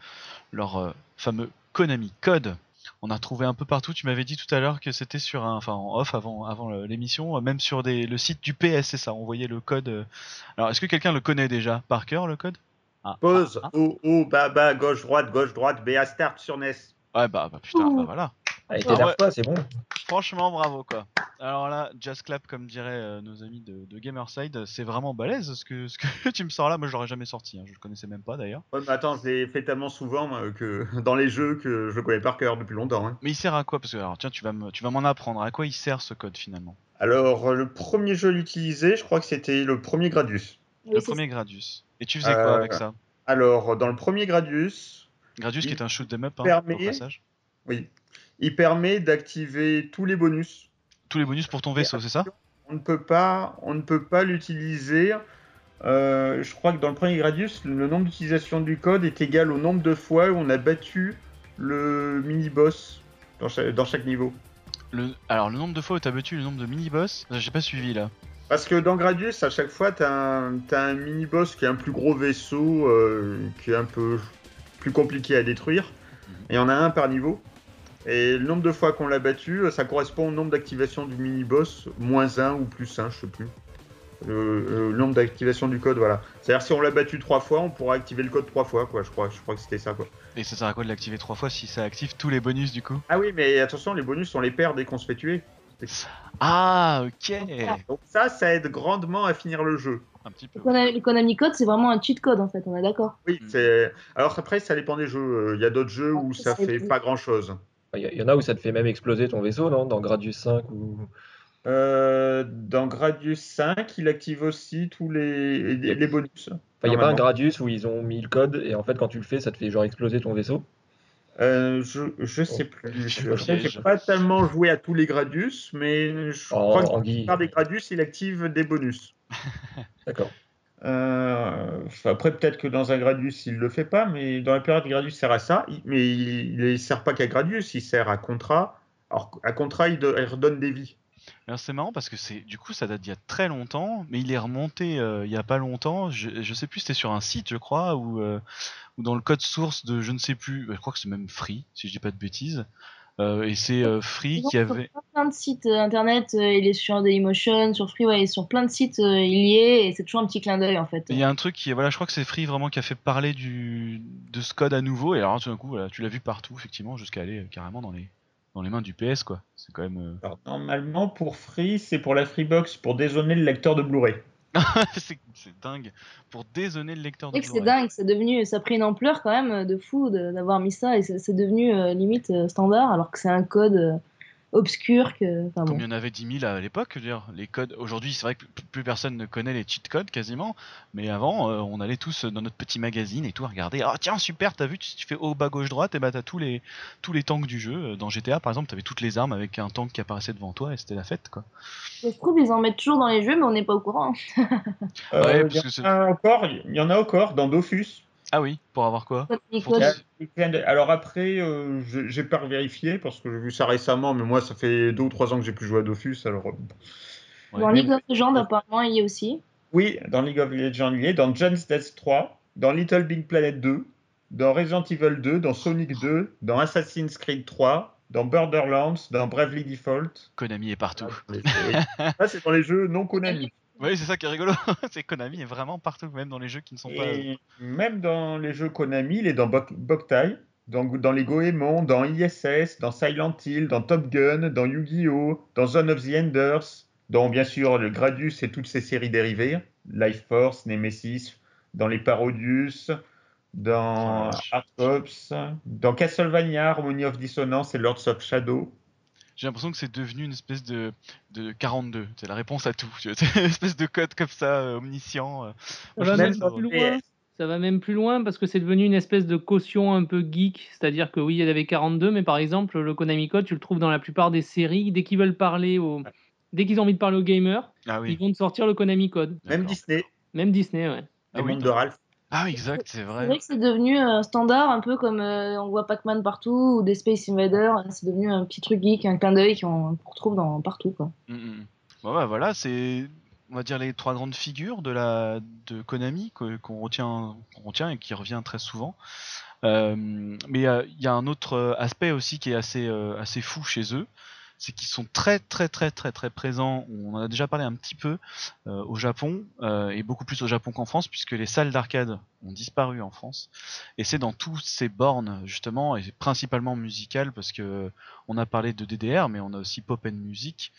leur euh, fameux Konami Code. On a retrouvé un peu partout, tu m'avais dit tout à l'heure que c'était sur un, enfin en off avant, l'émission, euh, même sur le site du PS, c'est ça, on voyait le code. euh. Alors est-ce que quelqu'un le connaît déjà par cœur le code? Pause, ah, haut, haut, bas, bas, gauche, droite, gauche, droite, BA Start sur NES. ah. Ouais bah, bah putain, bah voilà. Ah, et Ah t'énerve ouais. pas, c'est bon. Franchement, bravo quoi. Alors là, Jazz Clap, comme diraient euh, nos amis de, de Gamerside, c'est vraiment balèze ce que, ce que tu me sors là. Moi, je l'aurais jamais sorti. hein. Je le connaissais même pas d'ailleurs. Ouais, mais attends, je l'ai fait tellement souvent moi, que dans les jeux que je le connais par cœur depuis longtemps. hein. Mais il sert à quoi? Parce que alors tiens, tu vas me, tu vas m'en apprendre. À quoi il sert ce code finalement? Alors, le premier jeu à l'utiliser, je crois que c'était le premier Gradius. Oui, Le premier Gradius. Et tu faisais quoi Euh, avec ça Alors, dans le premier Gradius, Gradius qui est un shoot 'em up, hein, permet- au passage. oui, il permet d'activer tous les bonus. Tous les bonus pour ton vaisseau, c'est ça On ne peut pas, on ne peut pas l'utiliser. euh, je crois que dans le premier Gradius, le nombre d'utilisation du code est égal au nombre de fois où on a battu le mini-boss dans, cha- dans chaque niveau. le... Alors le nombre de fois où t'as battu le nombre de mini-boss, j'ai pas suivi là. Parce que dans Gradius, à chaque fois, t'as un, mini-boss qui est un plus gros vaisseau, euh, qui est un peu plus compliqué à détruire. Et il y en a un par niveau. Et le nombre de fois qu'on l'a battu, ça correspond au nombre d'activation du mini-boss, moins 1 ou plus 1, je sais plus. Le, le nombre d'activation du code, voilà. C'est-à-dire si on l'a battu trois fois, on pourra activer le code trois fois, quoi. Je crois, je crois que c'était ça, quoi. Et ça sert à quoi de l'activer trois fois si ça active tous les bonus du coup? Ah oui, mais attention, les bonus, on les perd dès qu'on se fait tuer. Ah, ok Donc ça, ça aide grandement à finir le jeu. Un petit peu. Le Konami, Code, c'est vraiment un cheat code en fait, on est d'accord. Oui, Mm. c'est. Alors après, ça dépend des jeux. Il y a d'autres jeux où ça fait pas grand-chose. Il y, en a où ça te fait même exploser ton vaisseau, non? Dans Gradius 5 ou. Euh, dans Gradius 5, il active aussi tous les, bonus. Enfin, il n'y a pas un. Gradius où ils ont mis le code et en fait, quand tu le fais, ça te fait genre exploser ton vaisseau? Euh, je, je sais plus. Je j'ai pas. tellement joué à tous les Gradius, mais je En, crois que plupart des Gradius, il active des bonus. D'accord. Euh, après, peut-être que dans un Gradius, il le fait pas, mais dans la plupart des Gradius, il sert à ça. Mais il ne sert pas qu'à Gradius, il sert à Contra. Alors, à Contra, il, do- il redonne des vies. Alors, C'est marrant parce que c'est du coup ça date d'il y a très longtemps, mais il est remonté euh, il y a pas longtemps. Je, je sais plus, c'était sur un site, je crois, ou euh, ou dans le code source de je ne sais plus. Je crois que c'est même Free, si je dis pas de bêtises. Euh, et c'est euh, Free qui sur avait. plein de sites euh, internet, euh, il est sur Dailymotion, sur Free, ouais, il est sur plein de sites, euh, il y est, et c'est toujours un petit clin d'œil en fait. Il y a un truc qui, voilà, je crois que c'est Free vraiment qui a fait parler du de ce code à nouveau. Et alors tout d'un coup, voilà, tu l'as vu partout, effectivement, jusqu'à aller euh, carrément dans les dans les mains du PS, quoi. C'est quand même. euh, Alors, normalement, pour Free, c'est pour la Freebox, pour dézoner le lecteur de Blu-ray. c'est dingue pour dézoner le lecteur de C'est Blu-ray. dingue, c'est devenu, ça a pris une ampleur quand même euh, de fou d'avoir mis ça, et c'est c'est devenu euh, limite euh, standard, alors que c'est un code euh, obscur que. Enfin Comme bon. il y en avait 10 000 à l'époque, dire, les codes. Aujourd'hui, c'est vrai que plus personne ne connaît les cheat codes quasiment, mais avant, euh, on allait tous dans notre petit magazine et tout regarder. Ah tiens, super, t'as vu, tu, tu fais haut, bas, gauche, droite, et bah t'as tous les tous les tanks du jeu. Euh, Dans GTA, par exemple, t'avais toutes les armes avec un tank qui apparaissait devant toi et c'était la fête, quoi. Ça se trouve, ils en mettent toujours dans les jeux, mais on n'est pas au courant. Euh, Ouais, il parce y que c'est- en a encore, il y en a encore dans Dofus. Ah oui, pour avoir quoi? Pour Alors après, euh, j'ai pas vérifié parce que j'ai vu ça récemment, mais moi ça fait deux ou trois ans que j'ai plus joué à Dofus. Alors Ouais. Dans mais- League of Legends, apparemment, il y est aussi. oui, dans League of Legends, il y est, dans Just Dance 3, dans Little Big Planet 2, dans Resident Evil 2, dans Sonic 2, dans Assassin's Creed 3, dans Borderlands, dans Bravely Default. Konami est partout. Ah, c'est dans les jeux non Konami. Oui, c'est ça qui est rigolo. c'est Konami est vraiment partout, même dans les jeux qui ne sont pas. Et même dans les jeux Konami, il est dans Bok- Boktai, dans, dans les Goemon, dans ISS, dans Silent Hill, dans Top Gun, dans Yu-Gi-Oh!, dans Zone of the Enders, dans bien sûr le Gradius et toutes ses séries dérivées, Life Force, Nemesis, dans les Parodius, dans. Art Ops, dans Castlevania, Harmony of Dissonance et Lords of Shadow. J'ai l'impression que c'est devenu une espèce de, de 42. C'est la réponse à tout. C'est une espèce de code comme ça, euh, omniscient. euh. Je va même ça le PS. Ça va même plus loin parce que c'est devenu une espèce de caution un peu geek. C'est-à-dire que oui, il y avait 42, mais par exemple, le Konami Code, tu le trouves dans la plupart des séries. Dès qu'ils veulent parler aux... Dès qu'ils ont envie de parler aux gamers, Ah ils vont te sortir le Konami Code. Même. Disney, Même Disney, ouais. Ah les oui, mondes non. de Ralph. Ah exact, c'est C'est vrai. vrai que c'est devenu un standard, un peu comme euh, on voit Pac-Man partout ou des Space Invaders. C'est devenu un petit truc geek, un clin d'œil qu'on retrouve dans, partout. Quoi. Mm, mm. Bon, bah, voilà, c'est on va dire les trois grandes figures de la de Konami qu'on retient retient et qui revient très souvent. Euh, mais euh, il y a un autre euh, aspect aussi qui est assez euh, assez fou chez eux, c'est qu'ils sont très très très très très présents. On en a déjà parlé un petit peu euh, au Japon euh, et beaucoup plus au Japon qu'en France puisque les salles d'arcade ont disparu en France et c'est dans tous ces bornes justement et principalement musicales parce que on a parlé de DDR mais on a aussi Pop and Music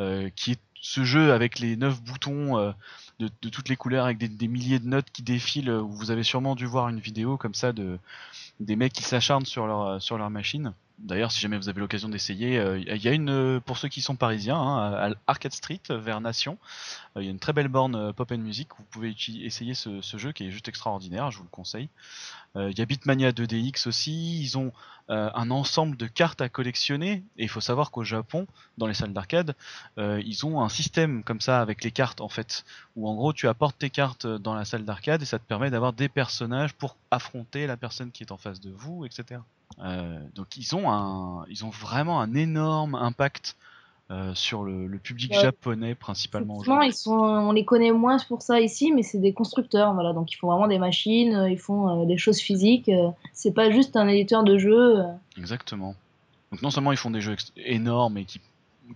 euh, qui est ce jeu avec les neuf boutons euh, de, toutes les couleurs avec des, des milliers de notes qui défilent euh, vous avez sûrement dû voir une vidéo comme ça de des mecs qui s'acharnent sur leur sur leur machine. D'ailleurs, si jamais vous avez l'occasion d'essayer, euh, il y a une euh, pour ceux qui sont parisiens hein, à, Arcade Street euh, vers Nation, il y a une très belle borne Pop and Music vous pouvez essayer ce jeu qui est juste extraordinaire, je vous le conseille. Euh, Il y a Bitmania 2DX aussi, ils ont euh, un ensemble de cartes à collectionner et il faut savoir qu'au Japon, dans les salles d'arcade, euh, ils ont un système comme ça avec les cartes en fait, où en gros tu apportes tes cartes dans la salle d'arcade et ça te permet d'avoir des personnages pour affronter la personne qui est en face de vous, etc. Donc ils ont ils ont vraiment un énorme impact euh, sur le, le public Ouais. japonais principalement ils sont, on les connaît moins pour ça ici, mais c'est des constructeurs. Voilà, donc ils font vraiment des machines, euh, ils font euh, des choses physiques. euh, c'est pas juste un éditeur de jeux. euh, Exactement. Donc non seulement ils font des jeux énormes et qui,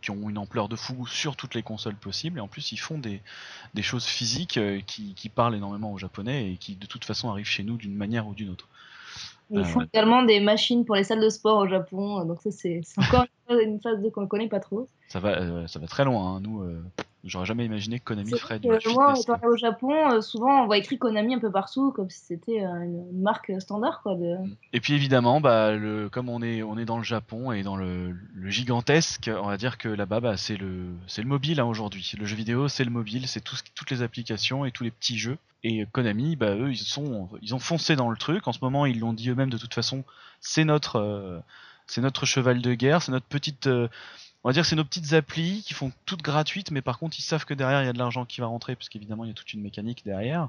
qui ont une ampleur de fou sur toutes les consoles possibles, et en plus ils font des, des choses physiques euh, qui, qui parlent énormément aux japonais et qui de toute façon arrivent chez nous d'une manière ou d'une autre. Ils Ah font ouais. également des machines pour les salles de sport au Japon. euh, Donc ça, c'est encore une phase- une phase de qu'on connaît pas trop. Ça va, euh, ça va très loin. hein. Nous, euh, j'aurais jamais imaginé que Konami ferait du que moi, fitness. au Japon, euh, souvent on voit écrit Konami un peu partout, comme si c'était euh, une, marque standard. Quoi, de... Et puis évidemment, bah, le, comme on est, on est dans le Japon et dans le, le gigantesque, on va dire que là-bas, bah, c'est le, mobile hein, aujourd'hui. Le jeu vidéo, c'est le mobile, c'est tout, ce- toutes les applications et tous les petits jeux. Et Konami, bah, eux, ils sont, ils ont foncé dans le truc. En ce moment, ils l'ont dit eux-mêmes de toute façon, c'est notre, euh, c'est notre cheval de guerre, c'est notre petite, euh, on va dire, c'est nos petites applis qui font toutes gratuites, mais par contre, ils savent que derrière, il y a de l'argent qui va rentrer, parce qu'évidemment, il y a toute une mécanique derrière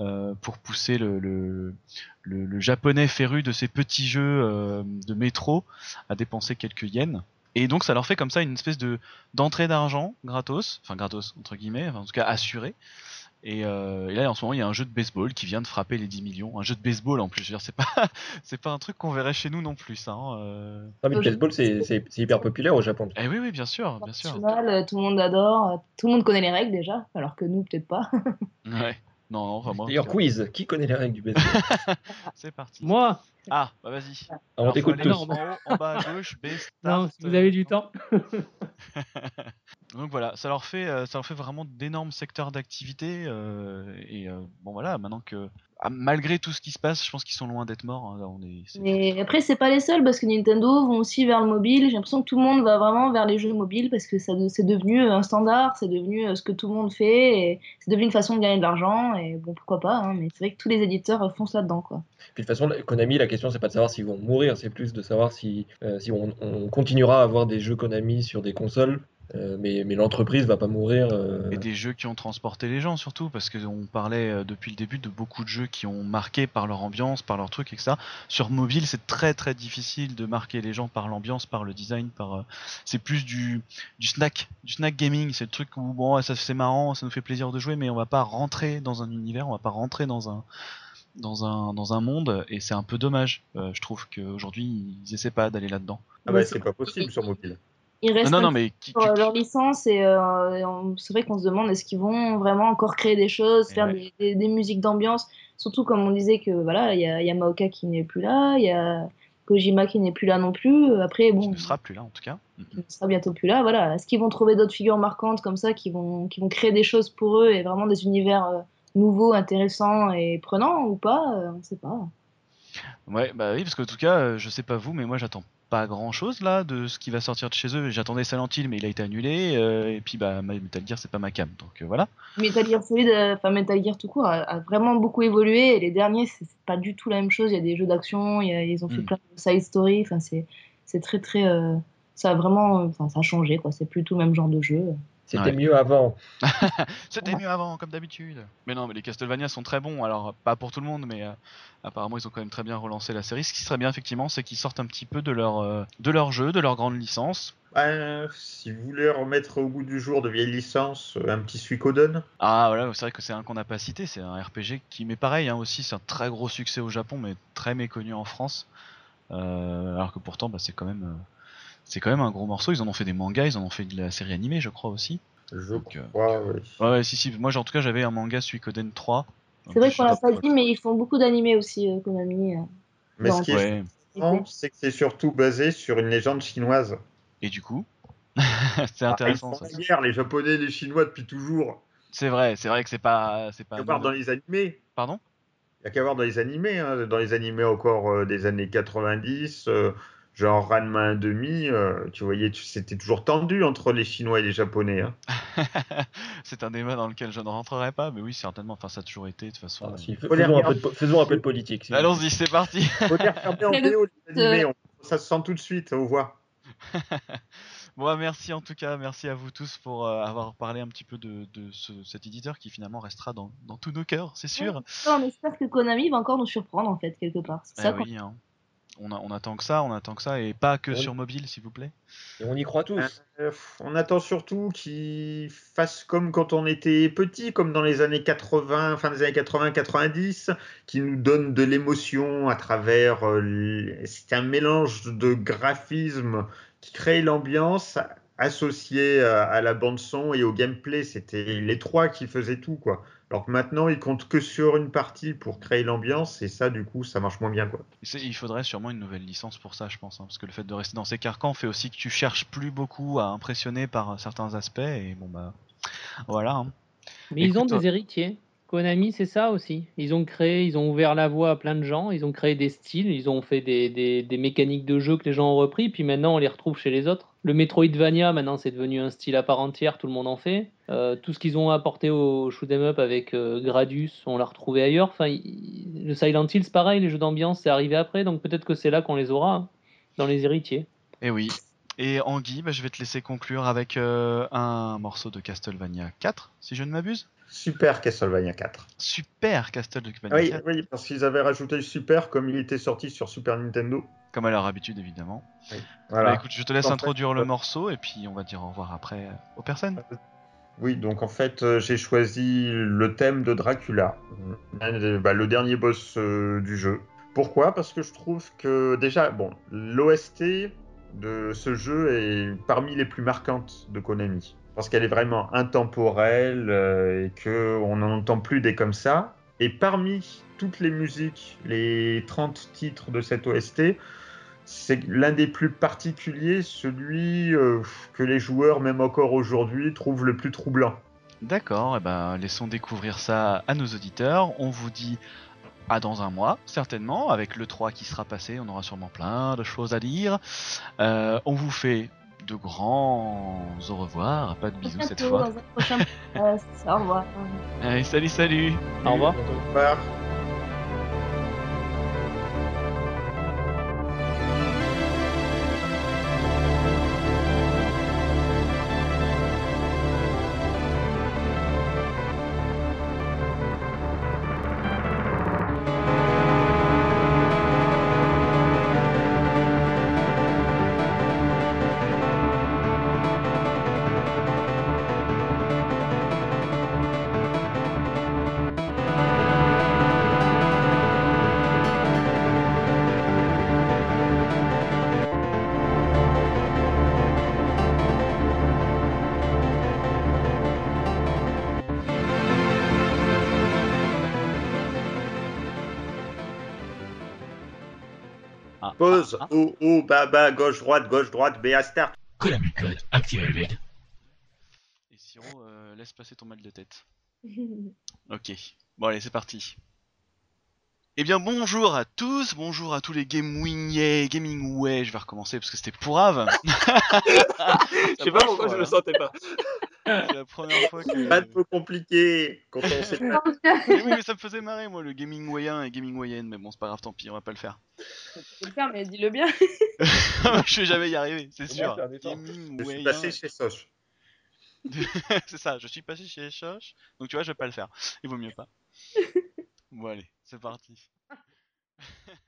euh, pour pousser le, le, le, japonais féru de ces petits jeux euh, de métro à dépenser quelques yens. Et donc ça leur fait comme ça une espèce de d'entrée d'argent gratos, enfin gratos entre guillemets, enfin, en tout cas assuré. Et, euh, et là en ce moment il y a un jeu de baseball qui vient de frapper les 10 millions, un jeu de baseball en plus. Je veux dire, c'est pas c'est pas un truc qu'on verrait chez nous non plus. Hein, euh. Ah, mais le baseball, c'est c'est- c'est hyper populaire au Japon. Eh oui oui bien sûr bien sûr. National, euh, tout le monde adore, tout le monde connaît les règles déjà, alors que nous peut-être pas. Ouais. Non non enfin moi. en D'ailleurs, quiz, qui connaît les règles du baseball? C'est parti. Moi, Ah bah vas-y. Alors, on t'écoute tous. en haut, en bas à gauche, B, start. non, si vous avez du temps. Donc voilà, ça leur fait, euh, fait vraiment d'énormes secteurs d'activité. euh, et euh, bon voilà, maintenant que ah, malgré tout ce qui se passe, je pense qu'ils sont loin d'être morts. hein, là, on est, c'est- Mais après, c'est pas les seuls parce que Nintendo vont aussi vers le mobile. J'ai l'impression que tout le monde va vraiment vers les jeux mobiles parce que ça, c'est devenu un standard, c'est devenu euh, ce que tout le monde fait et c'est devenu une façon de gagner de l'argent. Et bon, pourquoi pas, hein, mais c'est vrai que tous les éditeurs euh, foncent là-dedans. Quoi. Puis de toute façon, Konami, la question, c'est pas de savoir s'ils vont mourir, c'est plus de savoir si, euh, si on, on continuera à avoir des jeux Konami sur des consoles, euh, mais, mais l'entreprise va pas mourir. euh, Et des jeux qui ont transporté les gens surtout, parce qu'on parlait euh, depuis le début de beaucoup de jeux qui ont marqué par leur ambiance, par leur truc, etc. Sur mobile, c'est très très difficile de marquer les gens par l'ambiance, par le design, par. C'est plus du, du snack, du snack gaming. C'est le truc où bon, ça c'est marrant, ça nous fait plaisir de jouer, mais on va pas rentrer dans un univers, on va pas rentrer dans un dans un dans un monde, et c'est un peu dommage. Euh, je trouve qu'aujourd'hui ils essaient pas d'aller là-dedans. Ah bah, c'est pas possible sur mobile. Ils restent Non non un non, mais qui- sur qui- euh, leur licence et, euh, et c'est vrai qu'on se demande est-ce qu'ils vont vraiment encore créer des choses, Et faire ouais. des, des- des musiques d'ambiance, surtout comme on disait que voilà, il y a Yamaoka qui n'est plus là, il y a Kojima qui n'est plus là non plus. Après qui bon, ne sera plus là en tout cas. Mm, il sera bientôt plus là. Voilà, est-ce qu'ils vont trouver d'autres figures marquantes comme ça qui vont qui vont créer des choses pour eux et vraiment des univers euh, nouveaux, intéressants et prenants ou pas? Euh, On ne sait pas. Ouais, bah oui, parce qu'en tout cas, je sais pas vous, mais moi j'attends pas grand chose là de ce qui va sortir de chez eux. J'attendais Silent Hill, mais il a été annulé. euh, et puis bah Metal Gear, c'est pas ma cam, donc euh, voilà. Metal Gear Solid, euh, enfin Metal Gear tout court, a, a vraiment beaucoup évolué. Et les derniers, c'est pas du tout la même chose. Il y a des jeux d'action, ils ont fait Mm. plein de side story. Enfin, c'est c'est très très. euh, ça a vraiment, enfin, ça a changé quoi. C'est plus tout le même genre de jeu. C'était Ouais. mieux avant. C'était mieux avant, comme d'habitude. Mais non, mais les Castlevania sont très bons. Alors, pas pour tout le monde, mais euh, apparemment, ils ont quand même très bien relancé la série. Ce qui serait bien, effectivement, c'est qu'ils sortent un petit peu de leur, euh, de leur jeu, de leur grande licence. Ben, si vous voulez remettre au goût du jour de vieilles licences, euh, un petit Suikoden. Ah, voilà, c'est vrai que c'est un qu'on n'a pas cité. C'est un RPG qui, mais pareil, hein, aussi, c'est un très gros succès au Japon, mais très méconnu en France. Euh, alors que pourtant, bah, c'est quand même. C'est quand même un gros morceau, ils en ont fait des mangas, ils en ont fait de la série animée, je crois aussi. Je Donc, euh, crois, oui. Ouais, ouais, si, si, moi en tout cas j'avais un manga Suikoden 3. C'est vrai qu'on l'a pas dit, mais ils font beaucoup d'animés aussi, euh, Konami. euh. Mais ce qui est Ouais. marrant, c'est que c'est surtout basé sur une légende chinoise. Et du coup, c'est Ah, intéressant ils ça. font la guerre, les Japonais et les Chinois depuis toujours. C'est vrai, c'est vrai que c'est pas, c'est Il pas. y a qu'à voir dans les animés. Pardon? Il y a qu'à voir dans les animés. hein. Dans les animés encore euh, des années 90, euh, genre Ranma 1,5, euh, tu voyais, tu- c'était toujours tendu entre les Chinois et les Japonais. hein. C'est un débat dans lequel je ne rentrerai pas, mais oui, certainement. Enfin, ça a toujours été de toute façon. Ah, euh. si, faisons, un peu de, po- faisons un peu de politique. Allons-y, c'est parti. Faut les regarder en vidéo, les animés. on- ça se sent tout de suite aux voix. Bon, bah, merci en tout cas, merci à vous tous pour euh, avoir parlé un petit peu de, de ce- cet éditeur qui finalement restera dans, dans tous nos cœurs, c'est sûr. Non, on espère que Konami va encore nous surprendre en fait quelque part. C'est Eh ça oui, hein. On, a- on attend que ça, on attend que ça, et pas que Oui. sur mobile, s'il vous plaît. Et on y croit tous. Euh, on attend surtout qu'ils fassent comme quand on était petit, comme dans les années 80, fin des années 80-90, qui nous donnent de l'émotion à travers. euh, C'est un mélange de graphisme qui crée l'ambiance associé à, à la bande son et au gameplay. C'était les trois qui faisaient tout, quoi. Alors que maintenant, ils comptent que sur une partie pour créer l'ambiance, et ça, du coup, ça marche moins bien, quoi. Il faudrait sûrement une nouvelle licence pour ça, je pense, hein, parce que le fait de rester dans ces carcans fait aussi que tu cherches plus beaucoup à impressionner par certains aspects, et bon bah voilà. hein. Mais ils ont des héritiers. Konami, c'est ça aussi. Ils ont créé, ils ont ouvert la voie à plein de gens, ils ont créé des styles, ils ont fait des, mécaniques de jeu que les gens ont repris, puis maintenant on les retrouve chez les autres. Le Metroidvania, maintenant c'est devenu un style à part entière, tout le monde en fait. Euh, tout ce qu'ils ont apporté au shoot 'em up avec euh, Gradius, on l'a retrouvé ailleurs. Enfin, le Silent Hill, c'est pareil, les jeux d'ambiance, c'est arrivé après, donc peut-être que c'est là qu'on les aura, hein, dans les héritiers. Et oui. Et Anguille, bah, je vais te laisser conclure avec euh, un morceau de Castlevania 4, si je ne m'abuse. Super Castlevania 4. Super Castlevania Oui, 4, oui, parce qu'ils avaient rajouté le Super comme il était sorti sur Super Nintendo. comme à leur habitude évidemment. Voilà. Bah, écoute, je te laisse En fait, introduire le euh, morceau et puis on va dire au revoir après euh, aux personnes. Oui, donc en fait, euh, j'ai choisi le thème de Dracula, Euh, bah, le dernier boss euh, du jeu. Pourquoi? Parce que je trouve que déjà, bon, l'OST de ce jeu est parmi les plus marquantes de Konami. Parce qu'elle est vraiment intemporelle euh, et qu'on n'en entend plus des comme ça. Et parmi toutes les musiques, les 30 titres de cette OST, c'est l'un des plus particuliers, celui euh, que les joueurs, même encore aujourd'hui, trouvent le plus troublant. D'accord, et ben laissons découvrir ça à nos auditeurs. On vous dit à dans un mois, certainement, avec le 3 qui sera passé, on aura sûrement plein de choses à dire. Euh, on vous fait de grands au revoir, pas de bisous cette fois. Dans un prochain podcast. Au revoir. Allez, salut, salut Au revoir. Au revoir. Pause, ah, ah. haut, haut, bas, bas, gauche, droite, gauche, droite, BA start. Code activated. Et Siro, euh, laisse passer ton mal de tête. Ok, bon allez, c'est parti. Eh bien bonjour à tous, bonjour à tous les gaming yeah, gaming way, je vais recommencer parce que c'était pourrave. Je sais pas pourquoi je le sentais pas. C'est la première fois que. Pas de mots compliqués quand on sait Mais oui, mais ça me faisait marrer moi le gaming moyen et gaming moyenne, mais bon c'est pas grave, tant pis, on va pas le faire. Tu peux le faire, mais dis-le bien. je vais jamais y arriver, c'est sûr. Je suis moyen. passé chez Soch. c'est ça, je suis passé chez Shosh, donc tu vois, je vais pas le faire. Il vaut mieux pas. Bon allez, c'est parti.